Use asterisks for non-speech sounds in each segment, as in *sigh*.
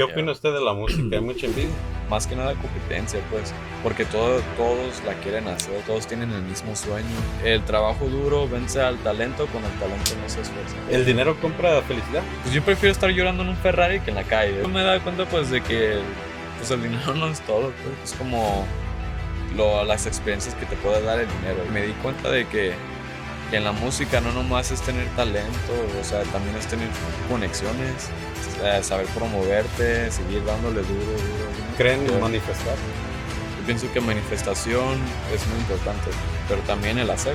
¿Qué opina usted de la música? ¿Hay mucha envidia? *clears throat* Más que nada competencia, pues, porque todo, todos la quieren hacer, todos tienen el mismo sueño. El trabajo duro vence al talento, con el talento no se esfuerza. ¿El dinero compra felicidad? Pues yo prefiero estar llorando en un Ferrari que en la calle. Me he dado cuenta, pues, de que pues, el dinero *laughs* no es todo, pues, es como lo, las experiencias que te puede dar el dinero. Me di cuenta de que, que en la música no nomás es tener talento, o sea, también es tener conexiones, eh, saber promoverte, seguir dándole duro, duro. ¿Creen en manifestar? Yo pienso que manifestación es muy importante, pero también el hacer,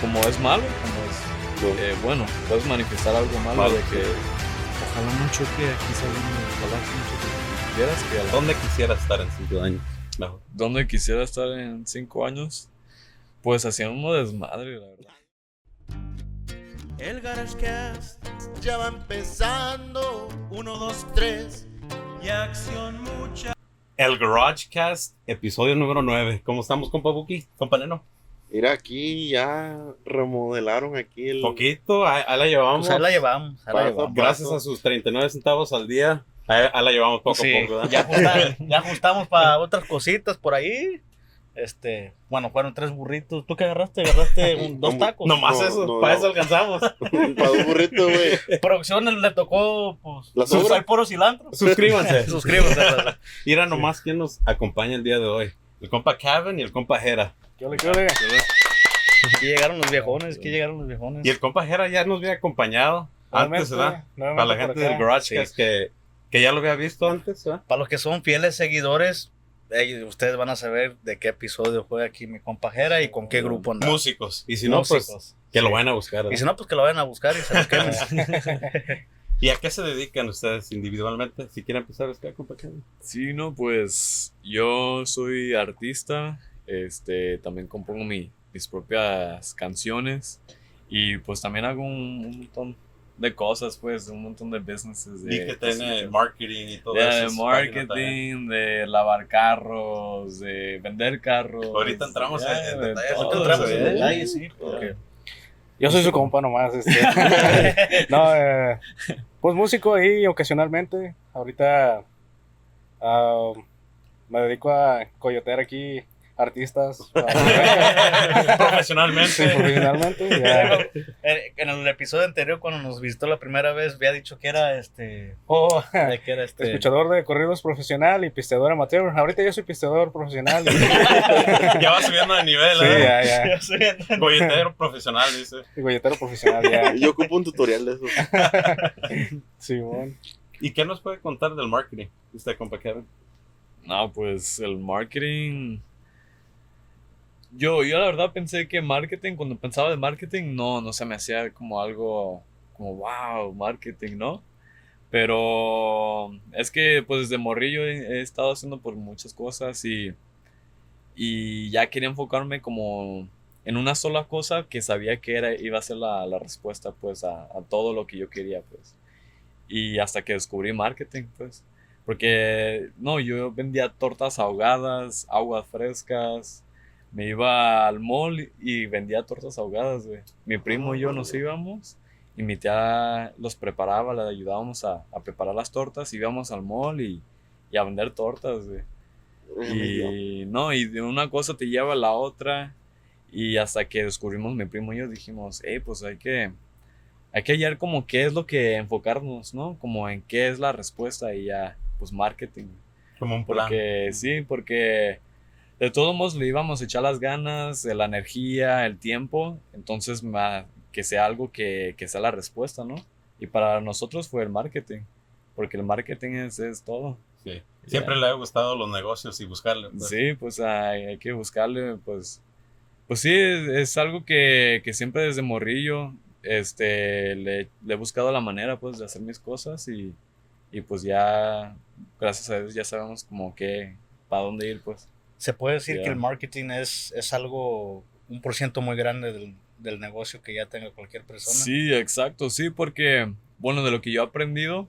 como es malo, como es eh, bueno, puedes manifestar algo malo, Malo, de que ojalá no choque aquí saliendo, ojalá que no choque. Vieras que a la- ¿Dónde quisiera estar en cinco años? ¿Dónde quisiera estar en cinco años? Pues haciendo un desmadre, la verdad. El GarageCast ya va empezando. Uno, dos, tres. Y acción mucha. El GarageCast, episodio número 9. ¿Cómo estamos, compa Buki? Compa Neno. Mira, aquí ya remodelaron aquí el... Poquito, ahí, ahí la llevamos. Pues ahí la llevamos, ahí la llevamos. Gracias a sus 39 centavos al día. Ahí, ahí la llevamos poco Sí, a poco, ¿verdad? ya, ajusta- ya ajustamos para otras cositas por ahí. Este, bueno, fueron tres burritos. ¿Tú qué agarraste? Agarraste *laughs* un- dos tacos. Nomás No, eso, no, para no. eso alcanzamos. *laughs* Para un burrito, güey. Producción le tocó, pues, La pues, hay puro cilantro. Suscríbanse. *laughs* Suscríbanse. Mira nomás quién nos acompaña el día de hoy. El compa Kevin y el compa Jera. ¿Qué ole, qué ole? Aquí llegaron los viejones, aquí llegaron los viejones. Y el compa Jera ya nos había acompañado antes, ¿verdad? Para la gente del Garage que, que ya lo había visto antes, ¿verdad? Para los que son fieles seguidores, eh, ustedes van a saber de qué episodio fue aquí mi compajera y con qué grupo anda. Músicos. Y si no, pues Músicos. que lo vayan a buscar. Y si no, pues que lo vayan a buscar y se lo quemen. *laughs* ¿Y a qué se dedican ustedes individualmente? Si quieren empezar, usted, compa Kevin. Sí, no, pues yo soy artista, este, también compongo mi- mis propias canciones y pues también hago un, un montón de cosas, pues, un montón de businesses. De, Y que tiene marketing y todo eso. de marketing, de lavar carros, de vender carros. Ahorita entramos en de detalles, todo, Ahorita entramos en sí. detalle, sí, porque Yo soy su compa nomás, este. *laughs* no, eh, pues músico ahí ocasionalmente. Ahorita ah, me dedico a coyotear aquí artistas *laughs* *laughs* Profesionalmente. sí, profesionalmente. *laughs* en el episodio anterior, cuando nos visitó la primera vez, había dicho que era este. Oh, de que era este. escuchador de corridos profesional y pisteador amateur. Ahorita yo soy pisteador profesional. y- ya va subiendo de nivel, sí, ¿eh? ya, ya. Golletero profesional, dice. Coyotero profesional, ya. Yo ocupo un tutorial de eso. Simón. ¿Y qué nos puede contar del marketing? Usted, compa Kevin. No, pues el marketing. Yo, yo la verdad pensé que marketing, cuando pensaba de marketing, no, no se me hacía como algo como wow, marketing, ¿no? Pero es que pues desde morrillo he, estado haciendo por muchas cosas y, y ya quería enfocarme como en una sola cosa que sabía que era, iba a ser la, la respuesta pues a, a todo lo que yo quería pues. Y hasta que descubrí marketing pues. Porque, no, yo vendía tortas ahogadas, aguas frescas. Me iba al mall y vendía tortas ahogadas, güey. Mi primo y yo nos íbamos y mi tía los preparaba, le ayudábamos a, a preparar las tortas. Íbamos al mall y, y a vender tortas, güey. Y no, y de una cosa te lleva a la otra. Y hasta que descubrimos mi primo y yo dijimos, hey, pues hay que, hay que hallar como qué es lo que enfocarnos, ¿no? Como en qué es la respuesta y ya, pues marketing. Como un plan. Porque sí, porque de todos modos le íbamos a echar las ganas, la energía, el tiempo. Entonces, ma- que sea algo que, que sea la respuesta, ¿no? Y para nosotros fue el marketing. Porque el marketing es, es todo. Sí. Siempre le ha gustado los negocios y buscarle. pues. Sí, pues hay, hay que buscarle, pues. Pues sí, es, es algo que, que siempre desde morrillo este, le, le he buscado la manera, pues, de hacer mis cosas y, y pues ya, gracias a Dios, ya sabemos como que, para dónde ir, pues. Se puede decir que el marketing es, es algo, un por ciento muy grande del, del negocio que ya tenga cualquier persona. Sí, exacto, sí, porque, bueno, de lo que yo he aprendido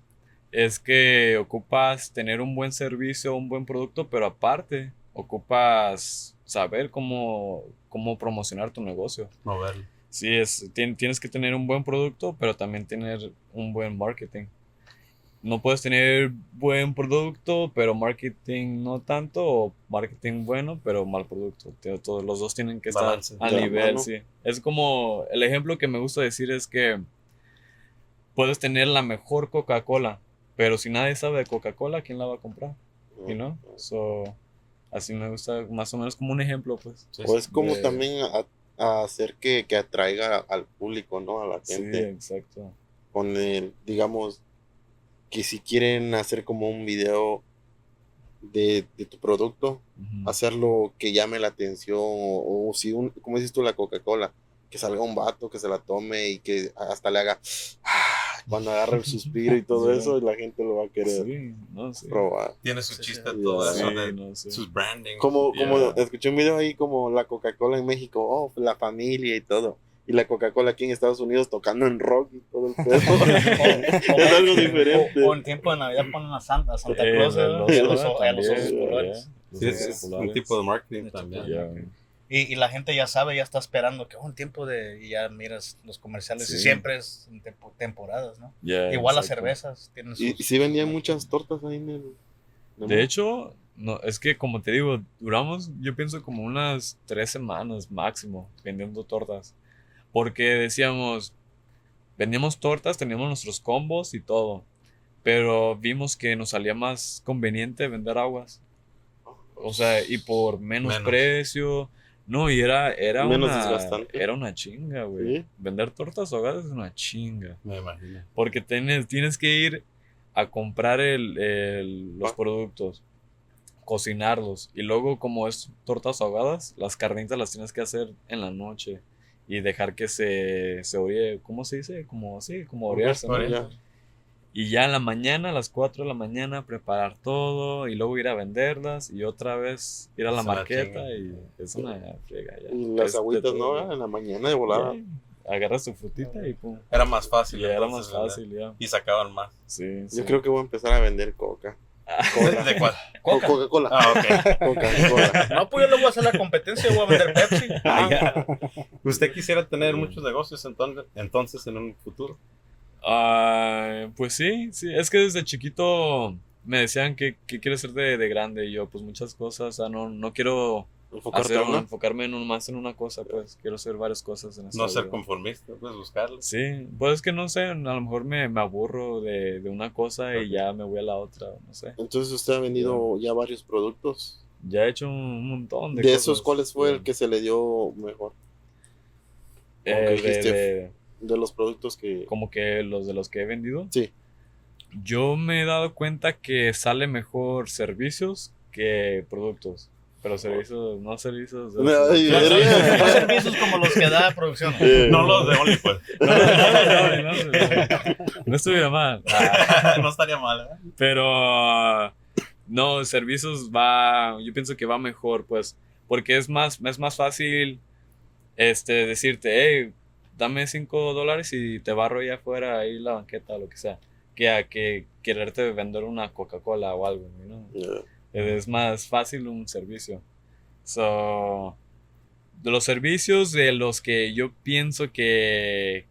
es que ocupas tener un buen servicio, un buen producto, pero aparte ocupas saber cómo, cómo promocionar tu negocio. Moverlo. Sí, es, tien- tienes que tener un buen producto, pero también tener un buen marketing. No puedes tener buen producto, pero marketing no tanto, o marketing bueno, pero mal producto. Todos los dos tienen que estar Balance. la nivel, sí. Es como el ejemplo que me gusta decir es que puedes tener la mejor Coca-Cola, pero si nadie sabe de Coca-Cola, ¿quién la va a comprar? You know? So, así me gusta más o menos como un ejemplo, pues. Sí, O es como de- también a, a hacer que, que atraiga al público, ¿no? A la Sí, gente. exacto. Con el, digamos, que si quieren hacer como un video de, de tu producto, hacerlo que llame la atención, o, o si un, como dices tú, la Coca-Cola, que salga un vato que se la tome y que hasta le haga "Ah", *sighs* cuando agarra el suspiro y *laughs* todo Sí. eso, y la gente lo va a querer Sí, no, sí. probar. Tiene su chiste sí. todo Sí, eso de no sus branding. Como, como escuché un video ahí como la Coca-Cola en México, oh, la familia y todo. Y la Coca-Cola aquí en Estados Unidos tocando en rock y todo el pedo. *laughs* es algo diferente. O, o en tiempo de Navidad ponen a Santa, Santa Eh, Claus, los osos a los, a los también, osos polares. yeah, los Sí, es, es un tipo de marketing también. Ya. Y, y la gente ya sabe, ya está esperando que oh, un tiempo de. Y ya miras los comerciales y Sí. siempre es en tempo- temporadas, ¿no? Ya, Igual las cervezas tienen sus. Y, y sí vendían muchas tortas ahí en el... en el- De hecho, no, es que como te digo, duramos, yo pienso como unas tres semanas máximo vendiendo tortas. Porque decíamos, vendíamos tortas, teníamos nuestros combos y todo. Pero vimos que nos salía más conveniente vender aguas. O sea, y por menos, Menos. precio. No, y era, era Menos una, era una chinga, güey. Sí. Vender tortas ahogadas es una chinga. Me imagino. Porque tienes, tienes que ir a comprar el, el- los Ah. productos, cocinarlos. Y luego, como es tortas ahogadas, las carnitas las tienes que hacer en la noche. Y dejar que se, se orie, ¿cómo se dice? Como así, como orearse, ¿no? Ya. Y ya en la mañana, a las 4 de la mañana, preparar todo y luego ir a venderlas y otra vez ir a la Es una marqueta chinga. y es una friega ya. Y las Es agüitas. ¿no? En la mañana de volada. Ya, Agarras tu frutita y pum. Era más fácil. Ya era más entonces, ¿verdad? fácil, ya. Y sacaban más. Sí, Yo creo que voy a empezar a vender coca. Cola. ¿De cuál? Co- Coca. Coca-Cola. Ah, ok. Coca-Cola. No, pues yo le voy a hacer la competencia, voy a vender Pepsi. *laughs* ¿Usted quisiera tener muchos negocios entonces, entonces en un futuro? Ah, pues sí, sí, es que desde chiquito me decían que, que quiero ser de, de grande y yo pues muchas cosas, o sea, no, no quiero Enfocarte hacer una. enfocarme en un, más en una cosa, pues quiero hacer varias cosas en No ser vida. conformista, pues buscarlo. Sí, pues es que no sé, a lo mejor me, me aburro de, de una cosa y ya me voy a la otra, no sé. Entonces usted ha vendido ya varios productos. Ya he hecho un montón de, De, cosas. esos, ¿cuál fue el que se le dio mejor? Eh, de- de- De los productos que... como que los de los que he vendido. Sí. Yo me he dado cuenta que sale mejor servicios que productos. Pero servicios, no servicios. No, no servicios como los que da producción. Eh, No los de OnlyFans. No, no, no, no, no, no estuviera mal. Ah, no estaría mal, ¿eh? Pero ah, no, servicios va, yo pienso que va mejor, pues, porque es más, es más fácil este decirte, hey, dame 5 dólares y te barro allá afuera ahí la banqueta o lo que sea, que a que quererte vender una Coca-Cola o algo, ¿no? Es más fácil un servicio. So, de los servicios de los que yo pienso que,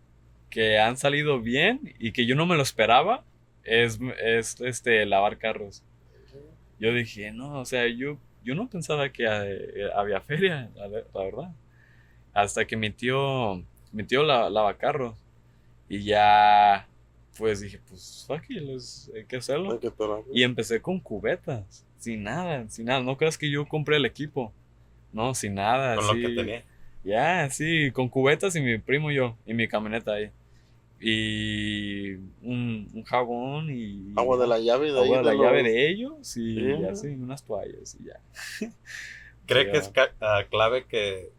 que han salido bien y que yo no me lo esperaba, es, es este, lavar carros. Yo dije, no, o sea, yo, yo no pensaba que eh, había feria, la, la verdad. Hasta que mi tío, mi tío la, lava carros. Y ya, pues dije, pues, fuck it, hay que hacerlo. Hay que. Y empecé con cubetas, sin nada, sin nada. No creas que yo compré el equipo. No, sin nada. Con así. lo que tenía. Ya, sí, con cubetas y mi primo y yo, y mi camioneta ahí. Y un, un jabón y... Agua de la llave de ahí. agua de la llave de ellos y Sí. así, unas toallas y ya. *laughs* ¿Cree que es ah, clave que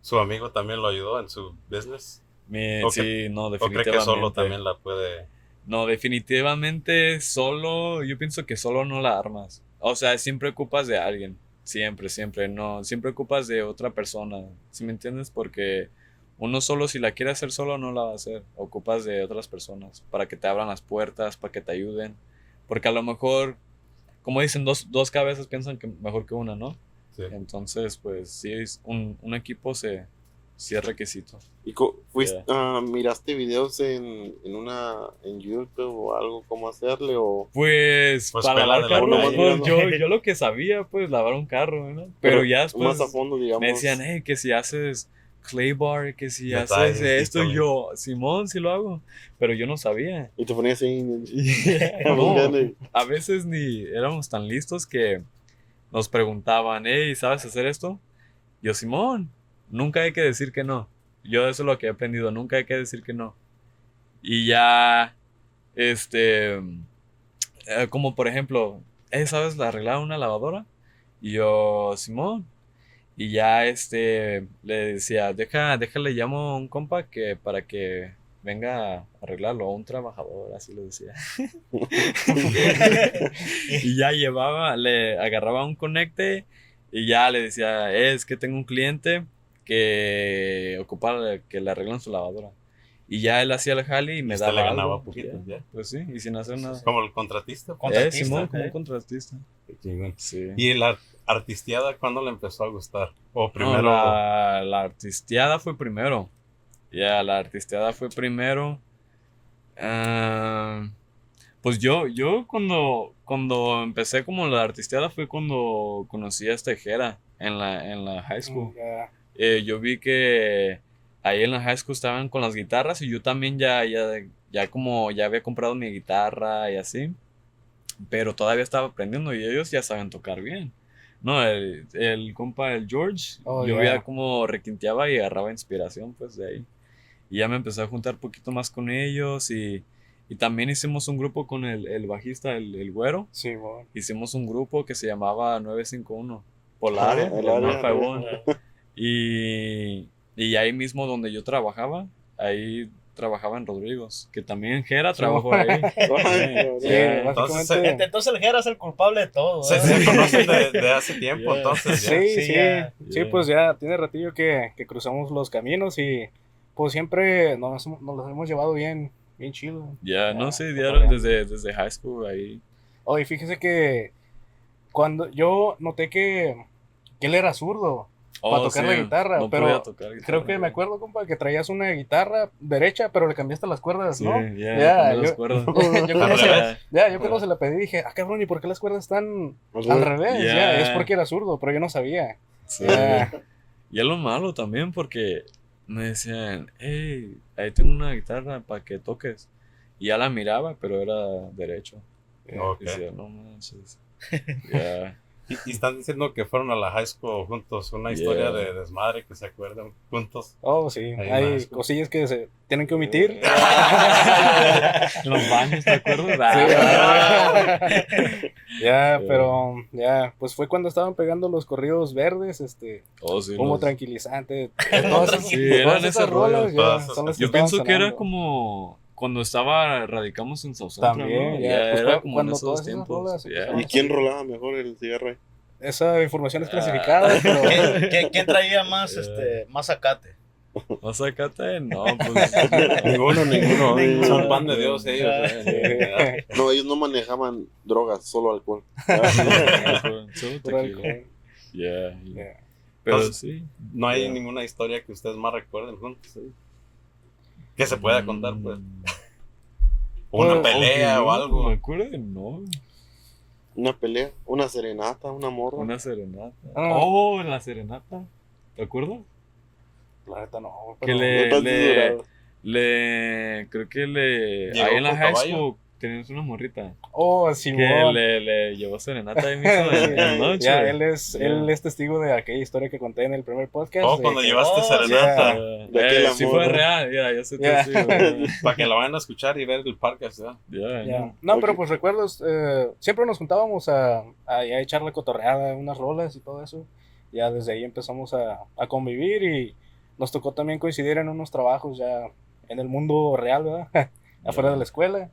su amigo también lo ayudó en su business? Mi- ¿O sí, no, ¿O cree definitivamente. que solo también la puede...? No, definitivamente solo, yo pienso que solo no la armas. O sea, siempre ocupas de alguien. Siempre, siempre. No, siempre ocupas de otra persona. ¿Sí me entiendes? Porque uno solo, si la quiere hacer solo, no la va a hacer. Ocupas de otras personas para que te abran las puertas, para que te ayuden. Porque a lo mejor, como dicen, dos, dos cabezas piensan que mejor que una, ¿no? Sí. Entonces, pues sí, es un, un equipo se, sí es requisito. ¿Y fuiste, ah, miraste videos en, en una en YouTube o algo cómo hacerle o Pues, Pues para lavar la carros, calle. pues, yo, yo lo que sabía, pues lavar un carro, ¿no? Pero, ya después más a fondo digamos? me decían, hey, que si haces clay bar, que si haces y esto, todo. yo, Simón, sí lo hago. Pero yo no sabía. y te ponías ahí No, *laughs* *laughs* No. a veces ni éramos tan listos que nos preguntaban, hey, ¿sabes hacer esto? Yo, Simón, nunca hay que decir que no. Yo eso es lo que he aprendido, nunca hay que decir que no. Y ya, este, eh, como por ejemplo, hey, ¿sabes arreglar una lavadora? Y yo, Simón. Y ya, este, le decía, deja, déjale, llamo a un compa que para que venga a arreglarlo, a un trabajador, así le decía. *laughs* y ya llevaba, le agarraba un conecte y ya le decía, es que tengo un cliente que ocupa que le arreglan su lavadora. Y ya él hacía el jale y me usted daba le ganaba algo, poquito, ya. ya. Pues sí, y sin hacer nada. Como el contratista. Eh, Contratista, Simón, como eh. un contratista. Sí. ¿Y la artisteada cuándo le empezó a gustar? O No, primero. la, la artisteada fue primero. Ya, la artisteada fue primero. Ah, pues yo, yo cuando, cuando empecé como la artisteada fue cuando conocí a esta Jera en la, en la high school. Ya. Eh, yo vi que ahí en la high school estaban con las guitarras y yo también ya, ya, ya como ya había comprado mi guitarra y así. Pero todavía estaba aprendiendo y ellos ya saben tocar bien. No, el, el compa, el George, Oh, yo ya. veía como requinteaba y agarraba inspiración pues de ahí. Y ya me empecé a juntar poquito más con ellos y, y también hicimos un grupo con el, el bajista, el, el güero. Sí, bueno. Hicimos un grupo que se llamaba 951, Polaria, Ah, el Polaria. 951. Y, y ahí mismo donde yo trabajaba, ahí trabajaba en Rodrigos, que también Jera trabajó ahí. *laughs* Sí, Ya. básicamente. Entonces el Jera es el culpable de todo. Se, ¿eh? se conocen de, *laughs* de hace tiempo, Ya. entonces ya. Sí, Sí, sí, ya. sí, pues ya tiene ratillo que, que cruzamos los caminos y pues siempre nos, nos los hemos llevado bien, bien chido. Ya, no sé, dieron desde, desde high school ahí. Oye, fíjese que cuando yo noté que, que él era zurdo, Para tocar la guitarra, no pero podía tocar guitarra, creo que me ya. acuerdo, compa, que traías una guitarra derecha, pero le cambiaste las cuerdas, Sí, ¿no? ya, Ya, cambié las yo- cuerdas. *laughs* yo cuando se, Ya, ya, yo cuando se la pedí dije, ah, cabrón, ¿y por qué las cuerdas están Al al revés. Ya. Ya, es porque era zurdo, pero yo no sabía. sí. Ya. Y es lo malo también porque me decían, hey, ahí tengo una guitarra para que toques. Y ya la miraba, pero era derecho. Ok. Y decía, no manches. Ya. Y, y están diciendo que fueron a la high school juntos, una historia Yeah. de desmadre que se acuerdan juntos. Oh, sí, hay cosillas que se tienen que omitir. *laughs* Los baños, ¿te acuerdas? Ah, Ah. *laughs* ya, pero ya, pues fue cuando estaban pegando los corridos verdes, este, Oh, sí, humo los- tranquilizante. Esas, *laughs* Sí, eran esas rolas Yo pienso que era como cuando estaba radicamos en Central, También, ¿no? ya, Ya pues era fue como en esos tiempos. ¿Y quién rolaba mejor el cigarro ahí? Esa información es Ah. clasificada, *laughs* pero ¿Quién, quién- quién traía más, este, más acate? ¿No sacate? *laughs* No, pues. Ninguno, ninguno. Ninguno. Son pan de Dios ellos. eh. No, ellos no manejaban drogas, solo alcohol. *laughs* Solo tequila. Ya, Ya. Pero Entonces, sí. No hay ninguna historia que ustedes más recuerden juntos. ¿eh? Que se pueda contar, pues. *laughs* O Una Pues, pelea o algo. Me acuerdo, no. Una pelea, una serenata, una morra. Una serenata. Ah. Oh, la serenata. ¿Te acuerdas? La neta no, Que le, No le, le, creo que le, Llegó ahí en la high school teníamos una morrita Oh, que Simón. le, le llevó serenata ahí *laughs* mismo en, la noche. Ya, él es, Ya. él es testigo de aquella historia que conté en el primer podcast. Oh, de cuando que- llevaste Oh, serenata. Eh, De aquel eh, sí fue ¿no? real, ya, Ya. testigo. *laughs* Para que la vayan a escuchar y ver el podcast. ¿ya? No, pero Ok. pues recuerdos, eh, siempre nos juntábamos a, a, a echar la cotorreada, unas rolas y todo eso. Ya desde ahí empezamos a, a convivir y nos tocó también coincidir en unos trabajos ya en el mundo real, ¿verdad? *laughs* Afuera de la escuela.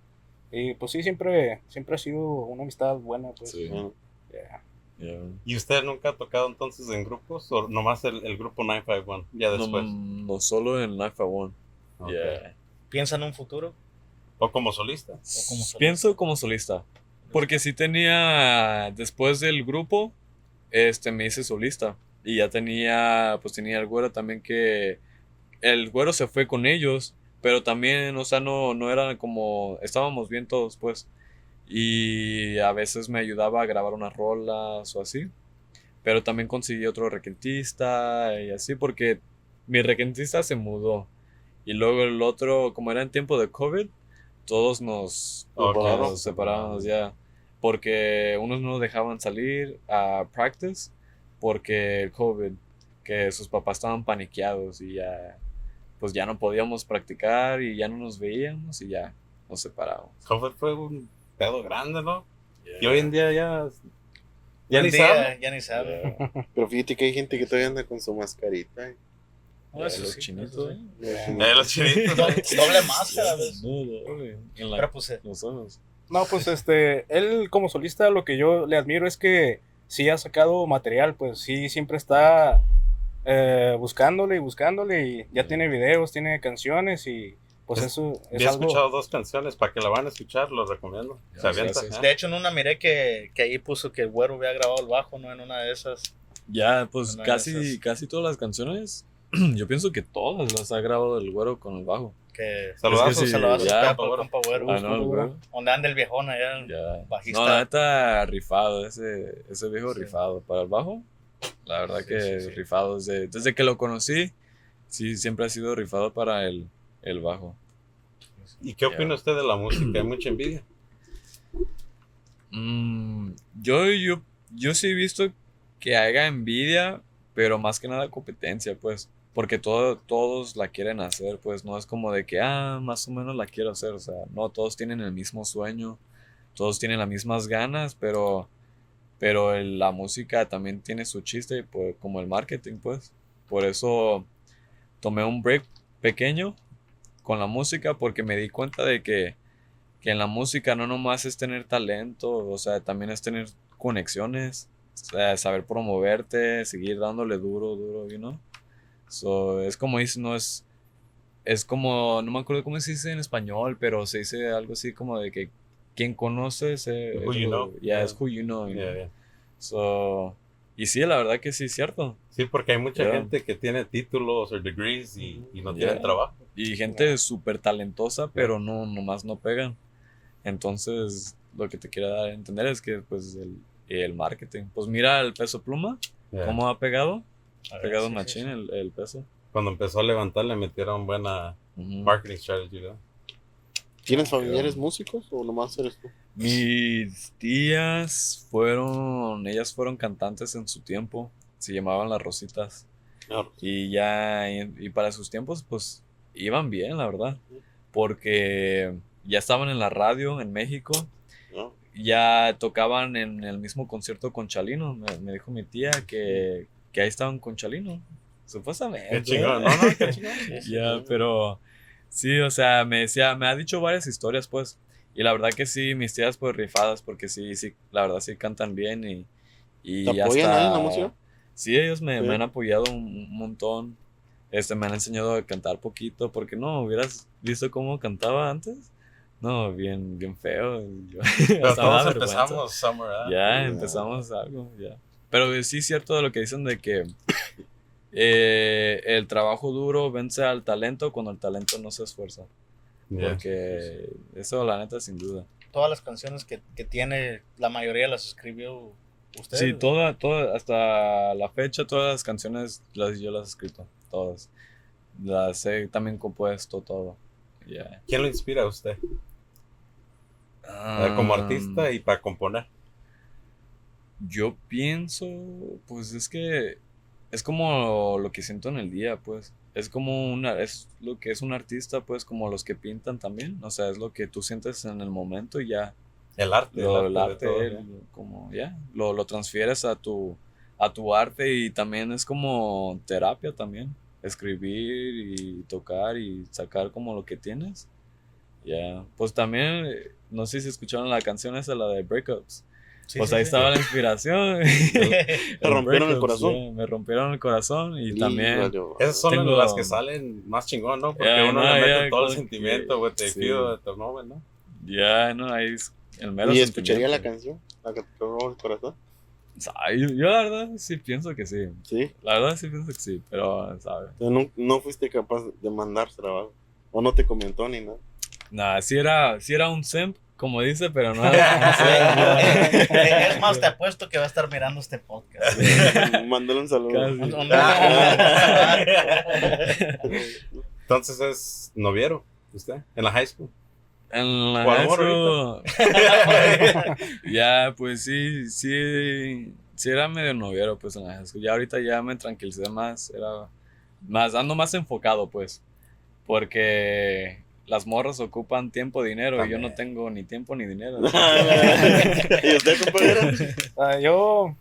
Y pues sí, siempre, siempre ha sido una amistad buena, pues. Sí. Ah, Ya. Ya. ¿Y usted nunca ha tocado entonces en grupos? ¿O nomás el, el grupo 951? Ya No, después. no solo en Life I Want. Ok. Ya. ¿Piensa en un futuro? ¿O como solista? como solista. Pienso como solista. Porque sí tenía, después del grupo, este, me hice solista. Y ya tenía, pues tenía el güero también que el güero se fue con ellos, pero también, o sea, no, no eran como, estábamos bien todos, pues. Y a veces me ayudaba a grabar unas rolas o así. Pero también conseguí otro requentista y así, porque mi requentista se mudó. Y luego el otro, como era en tiempo de COVID, todos nos, nos separamos ya. Porque unos no dejaban salir a practice porque el COVID, que sus papás estaban paniqueados y ya, pues ya no podíamos practicar y ya no nos veíamos y ya nos separamos. COVID fue un pedo grande, ¿no? Y hoy en día ya ya ni sabe. Ya ni sabe. *laughs* Pero fíjate que hay gente que todavía anda con su mascarita. ¿eh? los chinitos, ¿eh? los chinitos. doble máscara, Pero pues, eh. No, pues este, él como solista lo que yo le admiro es que sí ha sacado material, pues sí siempre está eh, buscándole y buscándole y ya tiene videos, tiene canciones y pues eso es he escuchado dos canciones, para que la van a escuchar, los recomiendo. De hecho, en una miré que, que ahí puso que el güero había grabado el bajo, ¿no? En una de esas. Ya, pues casi, casi todas las canciones, *clears throat* yo pienso que todas las ha grabado el güero con el bajo. Que saludazos, es que saludazos ya, compa güero. Ah, no, Donde anda el viejón allá, ya. bajista. No, la neta, rifado, ese, ese viejo rifado. Para el bajo, la verdad que rifado. Desde, desde que lo conocí, sí, siempre ha sido rifado para el, el bajo. ¿Y qué opina usted de la música? ¿Hay mucha envidia? Mm, yo, yo, yo sí he visto que haya envidia, pero más que nada competencia, pues. Porque todo, todos la quieren hacer, pues no es como de que, ah, más o menos la quiero hacer. O sea, no, todos tienen el mismo sueño, todos tienen las mismas ganas, pero, pero la música también tiene su chiste, pues, como el marketing, pues. Por eso tomé un break pequeño con la música porque me di cuenta de que, que en la música no nomás es tener talento, o sea, también es tener conexiones, saber promoverte, seguir dándole duro, duro, you know? So, es como dice, no es, es como, no me acuerdo cómo se dice en español, pero se dice algo así como de que quien conoce se, who you know. Yeah, es who you know. So, y sí, la verdad que sí es cierto. Sí, porque hay mucha gente que tiene títulos o degrees y, y no tiene trabajo. Y gente súper talentosa, pero no, nomás no pegan. Entonces, lo que te quiero dar a entender es que, pues, el, el marketing. Pues mira el peso pluma, cómo ha pegado. Ha pegado sí, machín El, el, peso. Cuando empezó a levantar, le metieron buena marketing strategy, ¿no? ¿Tienes familiares músicos o nomás eres tú? Mis tías fueron, ellas fueron cantantes en su tiempo, se llamaban las Rositas. Ah, pues. Y ya, y para sus tiempos, pues iban bien, la verdad. Porque ya estaban en la radio en México. Ya tocaban en el mismo concierto con Chalino. Me, dijo mi tía que, ahí estaban con Chalino. Supuestamente. Qué chingón, no, no, qué chingón. *laughs* ya, pero sí, o sea, me decía, me ha dicho varias historias, pues. Y la verdad que sí, mis tías, pues rifadas, porque sí, sí, la verdad sí cantan bien y. y ¿Te apoyan ahí en la música? Sí, ellos me, me han apoyado un montón. Este, me han enseñado a cantar poquito, porque no, hubieras visto cómo cantaba antes. No, bien, bien feo. *laughs* Pero todos empezamos Summer Ya, empezamos algo, ya. Pero sí es cierto de lo que dicen de que eh, el trabajo duro vence al talento cuando el talento no se esfuerza. Porque eso, la neta, sin duda. Todas las canciones que, que tiene, la mayoría las escribió usted. Sí, toda, toda, hasta la fecha, todas las canciones las, yo las he escrito todas. Las he también compuesto todo. ¿Quién lo inspira a usted? como ah, artista y para componer. Yo pienso, pues es que es como lo que siento en el día, pues. Es como una, es lo que es un artista, pues, como los que pintan también. O sea, es lo que tú sientes en el momento y ya. El arte, el arte, como ya, lo, lo transfieres a tu, a tu arte y también es como terapia también escribir y tocar y sacar como lo que tienes. Ya, pues también, no sé si escucharon la canción esa, la de Breakups. Pues ahí estaba la inspiración. *laughs* me rompieron el corazón. me rompieron el corazón y, también. Esas son las que salen más chingón, ¿no? Porque uno le mete todo el sentimiento, güey, te pido de tu ¿no? Ya, no, ahí es el mero ¿Y escucharía la canción? La que te rompió el corazón. Yo, yo, la verdad sí pienso que sí. ¿Sí? La verdad sí pienso que sí, pero, ¿sabes? No, no fuiste capaz de mandar trabajo. O no te comentó ni nada. Nah, sí era, sí era un simp, como dice, pero no. *laughs* *laughs* es más, te apuesto que va a estar mirando este podcast. *laughs* Mándale un saludo. Entonces es noviero, ¿usted? ¿En la high school? En la high school. ya, pues sí, sí. Sí era medio noviero, pues en la high school. Ya ahorita ya me tranquilicé más. Era más, ando más enfocado, pues. Porque las morras ocupan tiempo, dinero, y yo no tengo ni tiempo ni dinero. *laughs* ¿Y usted, compañero? Uh, yo,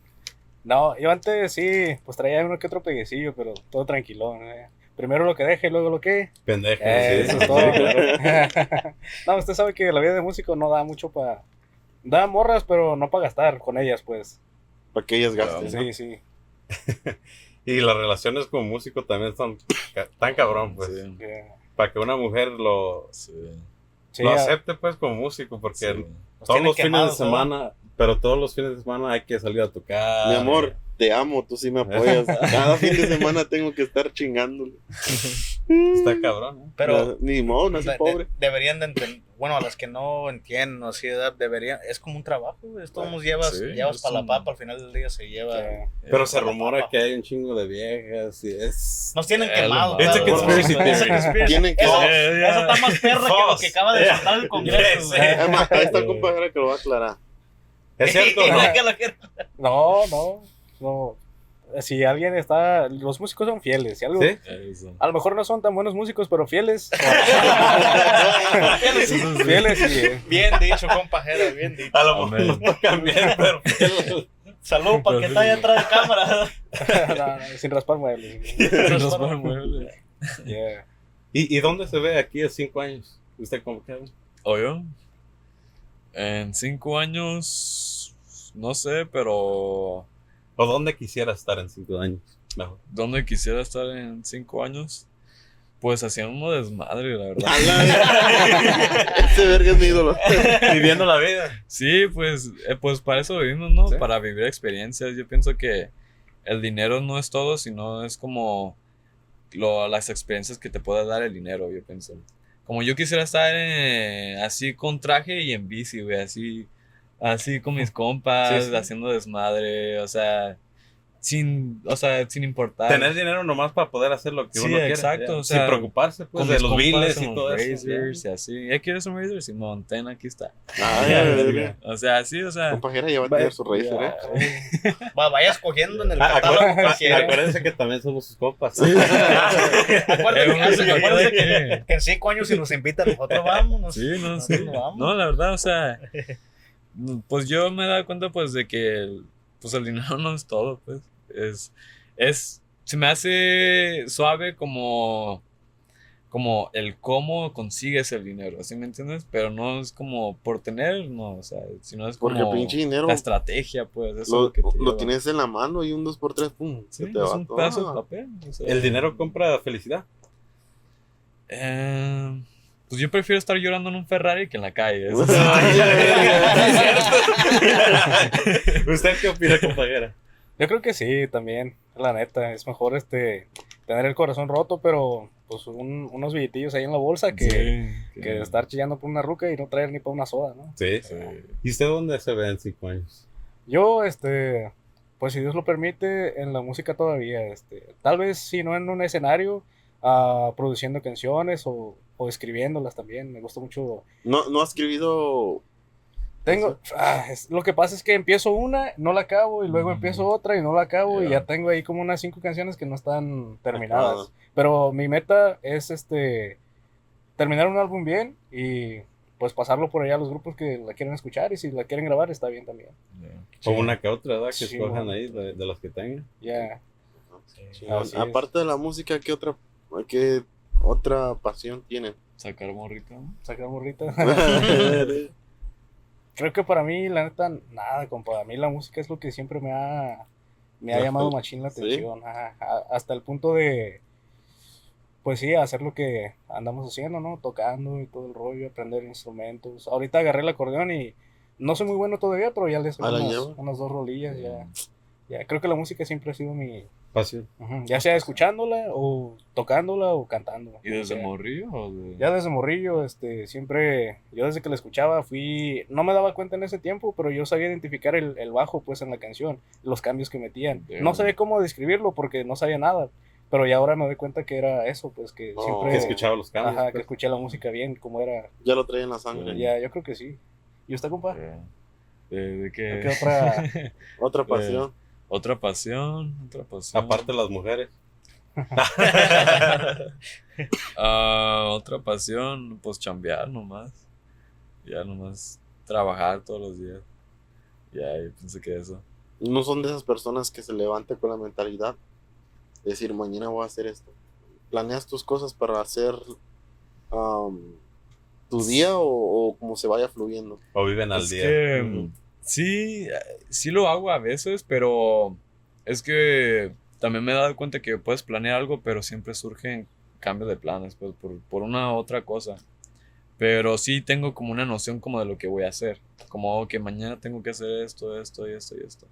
no, yo antes sí, pues traía uno que otro peguecillo, pero todo tranquilo. Primero lo que deje, luego lo que. Pendejo. Eh, sí. Eso es todo. *laughs* no, usted sabe que la vida de músico no da mucho para. Da morras, pero no para gastar con ellas, pues. Para que ellas gasten. Sí, sí. *laughs* y las relaciones con músico también son tan cabrón, pues. Sí. Yeah para que una mujer lo, sí. lo acepte pues como músico, porque todos los fines de semana, pero todos los fines de semana hay que salir a tocar. Mi amor, te amo, tú sí me apoyas. *laughs* Cada fin de semana tengo que estar chingándole. *laughs* Está cabrón, ¿eh? Pero, ni modo, no es pobre. deberían de entender, bueno, a las que no entienden, así edad, deberían, es como un trabajo, esto nos llevas, sí, llevas para la papa, al final del día se lleva. Sí. Pero se rumora que hay un chingo de viejas y es. Nos tienen quemados. Es a conspiracy Tienen que. Eso, eso está más perra que lo que acaba de *laughs* soltar el Congreso. Ahí está el compañero que lo va a aclarar. ¿Es *laughs* cierto? no, no. no si alguien está, los músicos son fieles, si algo, ¿Sí? a lo mejor no son tan buenos músicos, pero fieles. *laughs* fieles, fieles Bien dicho, compajera, bien dicho. A lo mejor no tocan bien, pero Salud para que está ahí atrás de cámara. *laughs* no, no, sin raspar muebles. sin raspar muebles. Yeah. ¿Y, ¿Y dónde se ve aquí a cinco años? ¿Usted cómo queda? ¿O yo? En cinco años, no sé, pero ¿O dónde quisiera estar en cinco años? Mejor. ¿Dónde quisiera estar en cinco años? Pues haciendo desmadre, la verdad. *laughs* este verga es mi ídolo. *laughs* Viviendo la vida. Sí, pues, eh, pues para eso vivimos, ¿no? Para vivir experiencias. Yo pienso que el dinero no es todo, sino es como lo, las experiencias que te pueda dar el dinero, yo pienso. Como yo quisiera estar así con traje y en bici, güey, así así con mis *laughs* compas, haciendo desmadre, o sea, sin, o sea, sin importar. Tener dinero nomás para poder hacer lo que uno quiere. exacto. O sea, sin preocuparse, pues, de los biles y todo razors, eso. y así. ¿Ya quieres un Razer? Simón, ten, aquí está. Ah, *laughs* ya, o sea, sí, o sea. Compajera ya va a tener su Razer, ¿eh? *laughs* Vaya escogiendo en el ah, catálogo. Acuérdense que también somos sus compas. Sí. *laughs* acuérdense, acuérdense que, que, en cinco años si nos invitan nosotros vamos. Sí, no, sí. No, la verdad, o sea pues yo me he dado cuenta pues de que el, pues el dinero no es todo, pues es, es, se me hace suave como, como el cómo consigues el dinero, ¿así me entiendes? Pero no es como por tener, no, o sea, sino es como dinero, la estrategia, pues. Eso lo, tienes en la mano y un 2x3, pum, sí, te es un pedazo de papel. ¿El dinero compra felicidad? Eh... Pues yo prefiero estar llorando en un Ferrari que en la calle. *laughs* *laughs* *laughs* ¿Usted qué opina, compañera? Yo creo que sí, también. La neta, es mejor este tener el corazón roto, pero pues unos billetillos ahí en la bolsa que, que estar chillando por una ruca y no traer ni por una soda, ¿no? Sí. sí. ¿Y usted dónde se ve en cinco años? Yo, este, pues si Dios lo permite, en la música todavía, este, tal vez si no en un escenario, uh, produciendo canciones o o escribiéndolas también. Me gusta mucho. ¿No, no has escribido tengo, ah, lo que pasa es que empiezo una, no la acabo, y luego empiezo otra y no la acabo, y ya tengo ahí como unas cinco canciones que no están terminadas. Pero mi meta es este terminar un álbum bien y pues pasarlo por allá a los grupos que la quieren escuchar, y si la quieren grabar está bien también. O una que otra, ¿verdad? Que escojan ahí de, los que tengan. Ya. Aparte de la música, ¿qué otra, qué otra pasión tienen? Sacar morrita. Sacar morrita. *laughs* *laughs* Creo que para mí, la neta, nada, compa. A mí la música es lo que siempre me ha, me ha llamado machín la atención. hasta el punto de, pues sí, hacer lo que andamos haciendo, ¿no? Tocando y todo el rollo, aprender instrumentos. Ahorita agarré el acordeón y no soy muy bueno todavía, pero ya le hice unas, dos rolillas. Ya, ya, creo que la música siempre ha sido mi pasión. Ya sea escuchándola o tocándola o cantando. ¿Y desde morrillo? Ya desde morrillo, este, siempre, yo desde que la escuchaba fui, no me daba cuenta en ese tiempo, pero yo sabía identificar el, el bajo pues en la canción, los cambios que metían. No sabía cómo describirlo porque no sabía nada. Pero ya ahora me doy cuenta que era eso, pues que siempre... Que escuchaba los cambios. Ajá, que pues. escuché la música bien, como era... Ya lo traía en la sangre. Ya, yo creo que sí. ¿Y usted, compa? ¿De, qué? otra, *laughs* otra pasión? Otra pasión, otra pasión. Aparte las mujeres. *laughs* Ah, otra pasión, pues chambear nomás. Ya nomás trabajar todos los días. Ya, yo pensé que eso. No son de esas personas que se levantan con la mentalidad decir, mañana voy a hacer esto. ¿Planeas tus cosas para hacer tu día o, como se vaya fluyendo? O viven al día. Mm, sí, sí lo hago a veces, pero es que también me he dado cuenta que puedes planear algo, pero siempre surgen cambios de planes, pues, por, por una otra cosa. Pero sí tengo como una noción como de lo que voy a hacer. Como que mañana tengo que hacer esto, esto y esto y esto.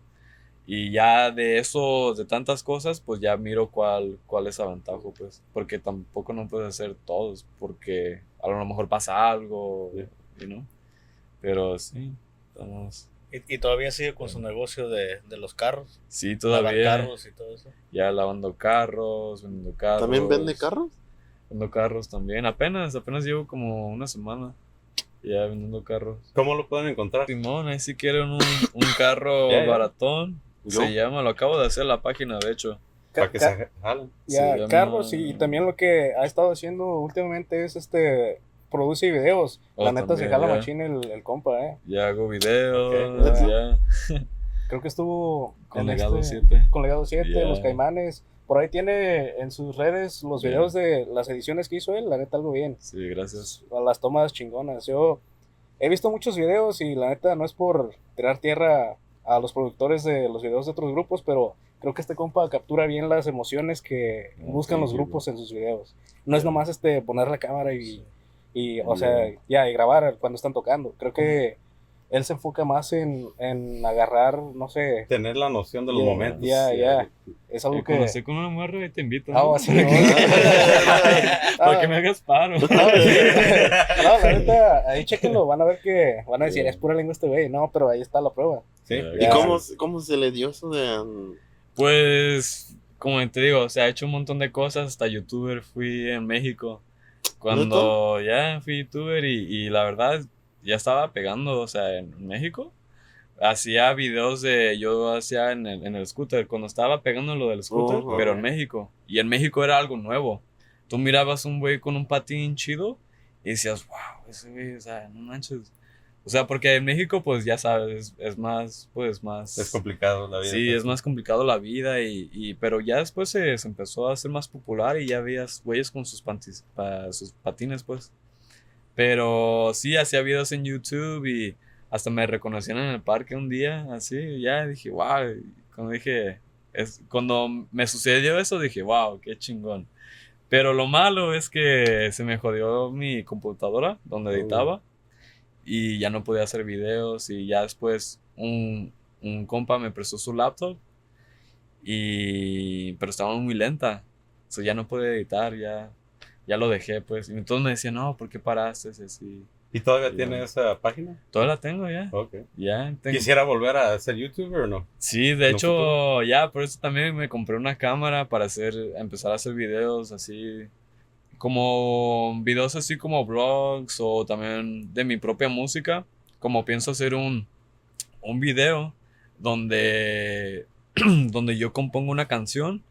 Y ya de eso, de tantas cosas, pues ya miro cuál, cuál es aventajo, pues. Porque tampoco no puedes hacer todos, porque a lo mejor pasa algo, ¿no? Pero sí, estamos... ¿Y, todavía sigue con su negocio de, de los carros? Sí, todavía. carros y todo eso. Ya lavando carros, vendiendo carros. ¿También vende carros? Vendo carros también. Apenas, apenas llevo como una semana ya vendiendo carros. ¿Cómo lo pueden encontrar? Simón, ahí si quieren un, un carro *laughs* baratón, se llama, lo acabo de hacer la página, de hecho. Para que se jalen. Ya, Carlos, y también lo que ha estado haciendo últimamente es este produce videos. Oh, la neta se jala machín el, el, compa, eh. Ya hago videos, ya. *laughs* Creo que estuvo con Legado 7. Este, con Legado 7, Los Caimanes. Por ahí tiene en sus redes los videos de las ediciones que hizo él, la neta algo bien. Sí, gracias. A las tomas chingonas. Yo he visto muchos videos y la neta no es por tirar tierra a los productores de los videos de otros grupos, pero creo que este compa captura bien las emociones que buscan los grupos en sus videos. No es nomás este poner la cámara y, y o sea, ya, y grabar cuando están tocando. Creo que él se enfoca más en, en agarrar, no sé. Tener la noción de los momentos. Ya, ya. Es algo que. Cuando con una mujer y te invito. Ah, ¿no? sí, Para que me hagas paro. No, la neta, ahí chequenlo. Van a ver que. Van a decir, es pura lengua este güey. No, pero ahí está la prueba. Sí. ¿Y cómo, cómo se le dio eso de.? Um, pues. Como te digo, o sea, ha hecho un montón de cosas. Hasta youtuber fui en México. Cuando ya fui youtuber y, y la verdad ya estaba pegando, o sea, en México. Hacía videos de, yo hacía en el, en el scooter, cuando estaba pegando lo del scooter, pero en México. Y en México era algo nuevo. Tú mirabas un güey con un patín chido y decías, wow, ese güey, o sea, no manches. O sea, porque en México, pues ya sabes, es más, pues más... Es complicado la vida. Sí, es más complicado la vida, y, y pero ya después se, se, empezó a hacer más popular y ya veías güeyes con sus, pantis, pa, sus patines, pues. Pero sí, hacía videos en YouTube y hasta me reconocieron en el parque un día, así, ya dije, wow, cuando dije, es, cuando me sucedió eso dije, wow, qué chingón. Pero lo malo es que se me jodió mi computadora donde editaba y ya no podía hacer videos y ya después un, un compa me prestó su laptop y pero estaba muy lenta, o sea, ya no pude editar, ya ya lo dejé, pues. Y entonces me decían, no, ¿por qué paraste? Así. ¿Y todavía tiene esa página? Todavía la tengo ya. Ok. Ya ¿Quisiera volver a ser youtuber o no? Sí, de hecho, ya, por eso también me compré una cámara para hacer, empezar a hacer videos así, como videos así como vlogs o también de mi propia música. Como pienso hacer un, un video donde, *clears throat* donde yo compongo una canción